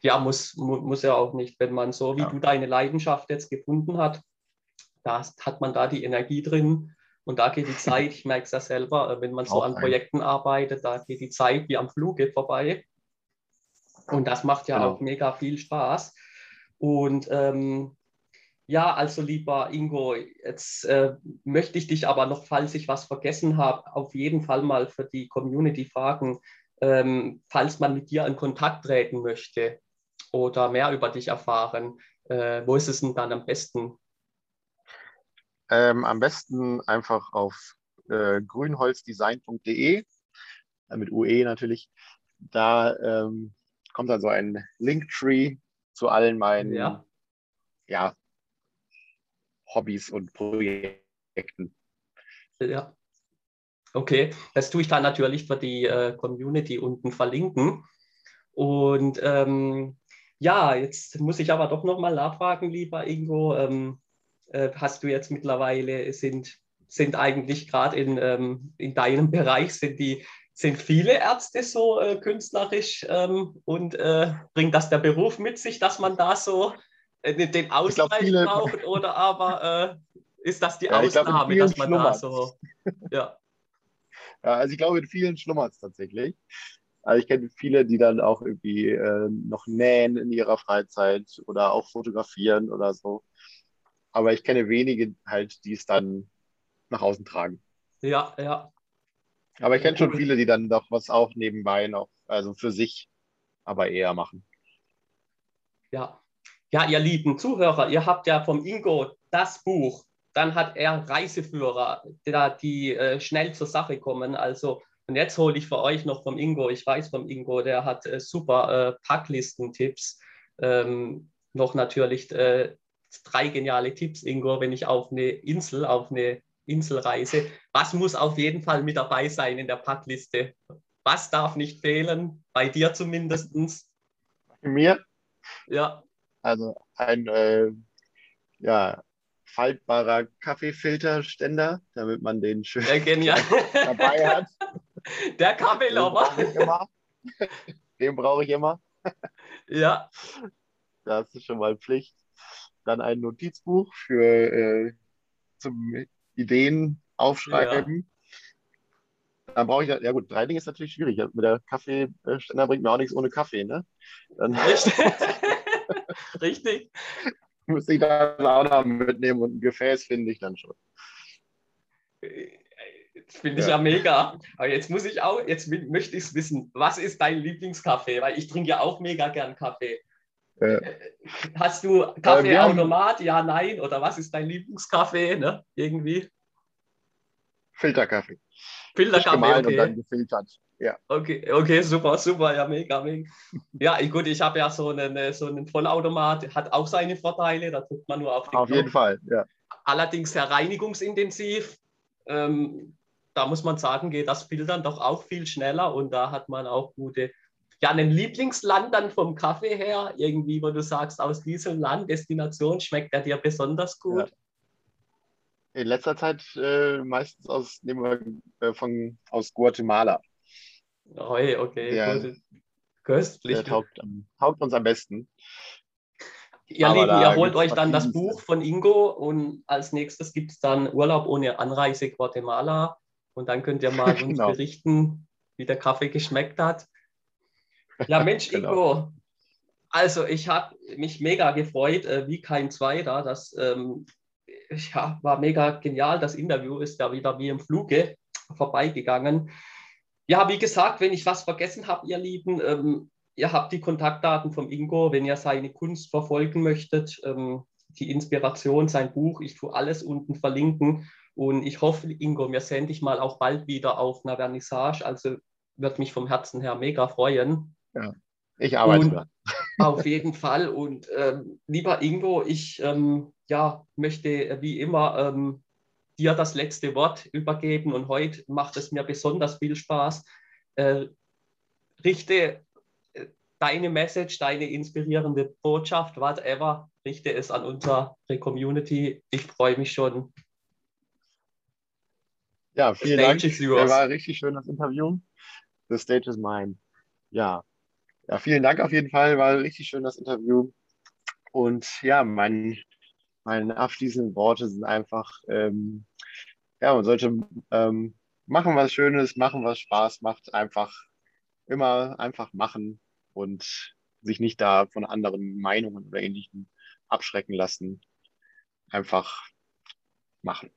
Speaker 1: Ja, muss, muss ja auch nicht, wenn man so wie ja. du deine Leidenschaft jetzt gefunden hat, da hat man da die Energie drin und da geht die Zeit, ich merke es ja selber, äh, wenn man so auch an Projekten ein. arbeitet, da geht die Zeit wie am Fluge vorbei. Und das macht ja genau. auch mega viel Spaß. Und ähm, ja, also lieber Ingo, jetzt äh, möchte ich dich aber noch, falls ich was vergessen habe, auf jeden Fall mal für die Community fragen, ähm, falls man mit dir in Kontakt treten möchte oder mehr über dich erfahren, äh, wo ist es denn dann am besten?
Speaker 2: Ähm, am besten einfach auf äh, grünholzdesign.de, mit UE natürlich. Da ähm, kommt dann so ein Linktree zu allen meinen ja. ja. Hobbys und Projekten.
Speaker 1: Ja. Okay, das tue ich dann natürlich für die äh, Community unten verlinken. Und ähm, ja, jetzt muss ich aber doch nochmal nachfragen, lieber Ingo. Ähm, äh, hast du jetzt mittlerweile, sind, sind eigentlich gerade in, ähm, in deinem Bereich, sind die sind viele Ärzte so äh, künstlerisch ähm, und äh, bringt das der Beruf mit sich, dass man da so äh, den Ausgleich viele... braucht oder aber äh, ist das die ja, Ausnahme, glaub, dass man da so. Ja.
Speaker 2: Ja, also ich glaube, in vielen schlummert es tatsächlich. Also ich kenne viele, die dann auch irgendwie äh, noch nähen in ihrer Freizeit oder auch fotografieren oder so. Aber ich kenne wenige halt, die es dann nach außen tragen.
Speaker 1: Ja, ja.
Speaker 2: Aber ich kenne schon viele, die dann doch was auch nebenbei noch, also für sich, aber eher machen.
Speaker 1: Ja. Ja, ihr lieben Zuhörer, ihr habt ja vom Ingo das Buch. Dann hat er Reiseführer, die, die äh, schnell zur Sache kommen. Also und jetzt hole ich für euch noch vom Ingo, ich weiß vom Ingo, der hat äh, super äh, Packlistentipps. Ähm, noch natürlich äh, drei geniale Tipps, Ingo, wenn ich auf eine Insel, auf eine Insel reise. Was muss auf jeden Fall mit dabei sein in der Packliste? Was darf nicht fehlen? Bei dir zumindest?
Speaker 2: Bei mir?
Speaker 1: Ja.
Speaker 2: Also ein äh, ja, faltbarer Kaffeefilterständer, damit man den schön dabei hat.
Speaker 1: Der Kaffeelover.
Speaker 2: Den brauche ich immer.
Speaker 1: Ja.
Speaker 2: Das ist schon mal Pflicht. Dann ein Notizbuch für äh, zum Ideen aufschreiben. Ja. Dann brauche ich, ja gut, drei Dinge ist natürlich schwierig. Mit der Kaffeeständer bringt mir auch nichts ohne Kaffee, ne? Dann
Speaker 1: Richtig. Richtig.
Speaker 2: Muss ich dann auch noch mitnehmen und ein Gefäß finde ich dann schon.
Speaker 1: Das finde ich ja. ja. mega. Aber jetzt muss ich auch, jetzt möchte ich es wissen, was ist dein Lieblingskaffee? Weil ich trinke ja auch mega gern Kaffee. Ja. Hast du Kaffeeautomat? Äh, ja, nein? Oder was ist dein Lieblingskaffee? Ne? Irgendwie?
Speaker 2: Filterkaffee.
Speaker 1: Filterkaffee, okay.
Speaker 2: und dann gefiltert. Ja.
Speaker 1: Okay, okay, super, super, ja, mega, mega. Ja, gut, ich habe ja so einen, so einen Vollautomat, hat auch seine Vorteile, da drückt man nur auf
Speaker 2: den Auf Knopf. jeden Fall, ja.
Speaker 1: Allerdings sehr reinigungsintensiv. Ähm, da muss man sagen, geht das Filtern doch auch viel schneller und da hat man auch gute, ja, ein Lieblingsland dann vom Kaffee her, irgendwie, wo du sagst, aus diesem Land, Destination, schmeckt er dir besonders gut? Ja.
Speaker 2: In letzter Zeit äh, meistens aus, nehmen wir, äh, von, aus Guatemala.
Speaker 1: Oh, okay,
Speaker 2: der,
Speaker 1: köstlich.
Speaker 2: Der taugt, taugt, uns am besten.
Speaker 1: Ihr Aber Lieben, ihr holt euch dann das Buch von Ingo und als nächstes gibt es dann Urlaub ohne Anreise Guatemala. Und dann könnt ihr mal uns genau. berichten, wie der Kaffee geschmeckt hat. Ja, Mensch, genau. Ingo, also ich habe mich mega gefreut, äh, wie kein Zweiter. Das ähm, ja, war mega genial. Das Interview ist ja wieder wie im Fluge vorbeigegangen. Ja, wie gesagt, wenn ich was vergessen habe, ihr Lieben, ähm, ihr habt die Kontaktdaten vom Ingo, wenn ihr seine Kunst verfolgen möchtet, ähm, die Inspiration, sein Buch, ich tue alles unten verlinken. Und ich hoffe, Ingo, wir sehen dich mal auch bald wieder auf einer Vernissage. Also wird mich vom Herzen her mega freuen.
Speaker 2: Ja, ich arbeite dran.
Speaker 1: Auf jeden Fall. Und ähm, lieber Ingo, ich ähm, ja, möchte wie immer ähm, dir das letzte Wort übergeben. Und heute macht es mir besonders viel Spaß. Äh, richte äh, deine Message, deine inspirierende Botschaft, whatever, richte es an unsere Community. Ich freue mich schon
Speaker 2: ja, vielen Dank. Das war richtig schön, das Interview. The stage is mine. Ja. Ja, vielen Dank auf jeden Fall. War richtig schön, das Interview. Und ja, mein, meine abschließenden Worte sind einfach, ähm, ja, man sollte ähm, machen, was Schönes, machen, was Spaß macht. Einfach immer einfach machen und sich nicht da von anderen Meinungen oder ähnlichem abschrecken lassen. Einfach machen.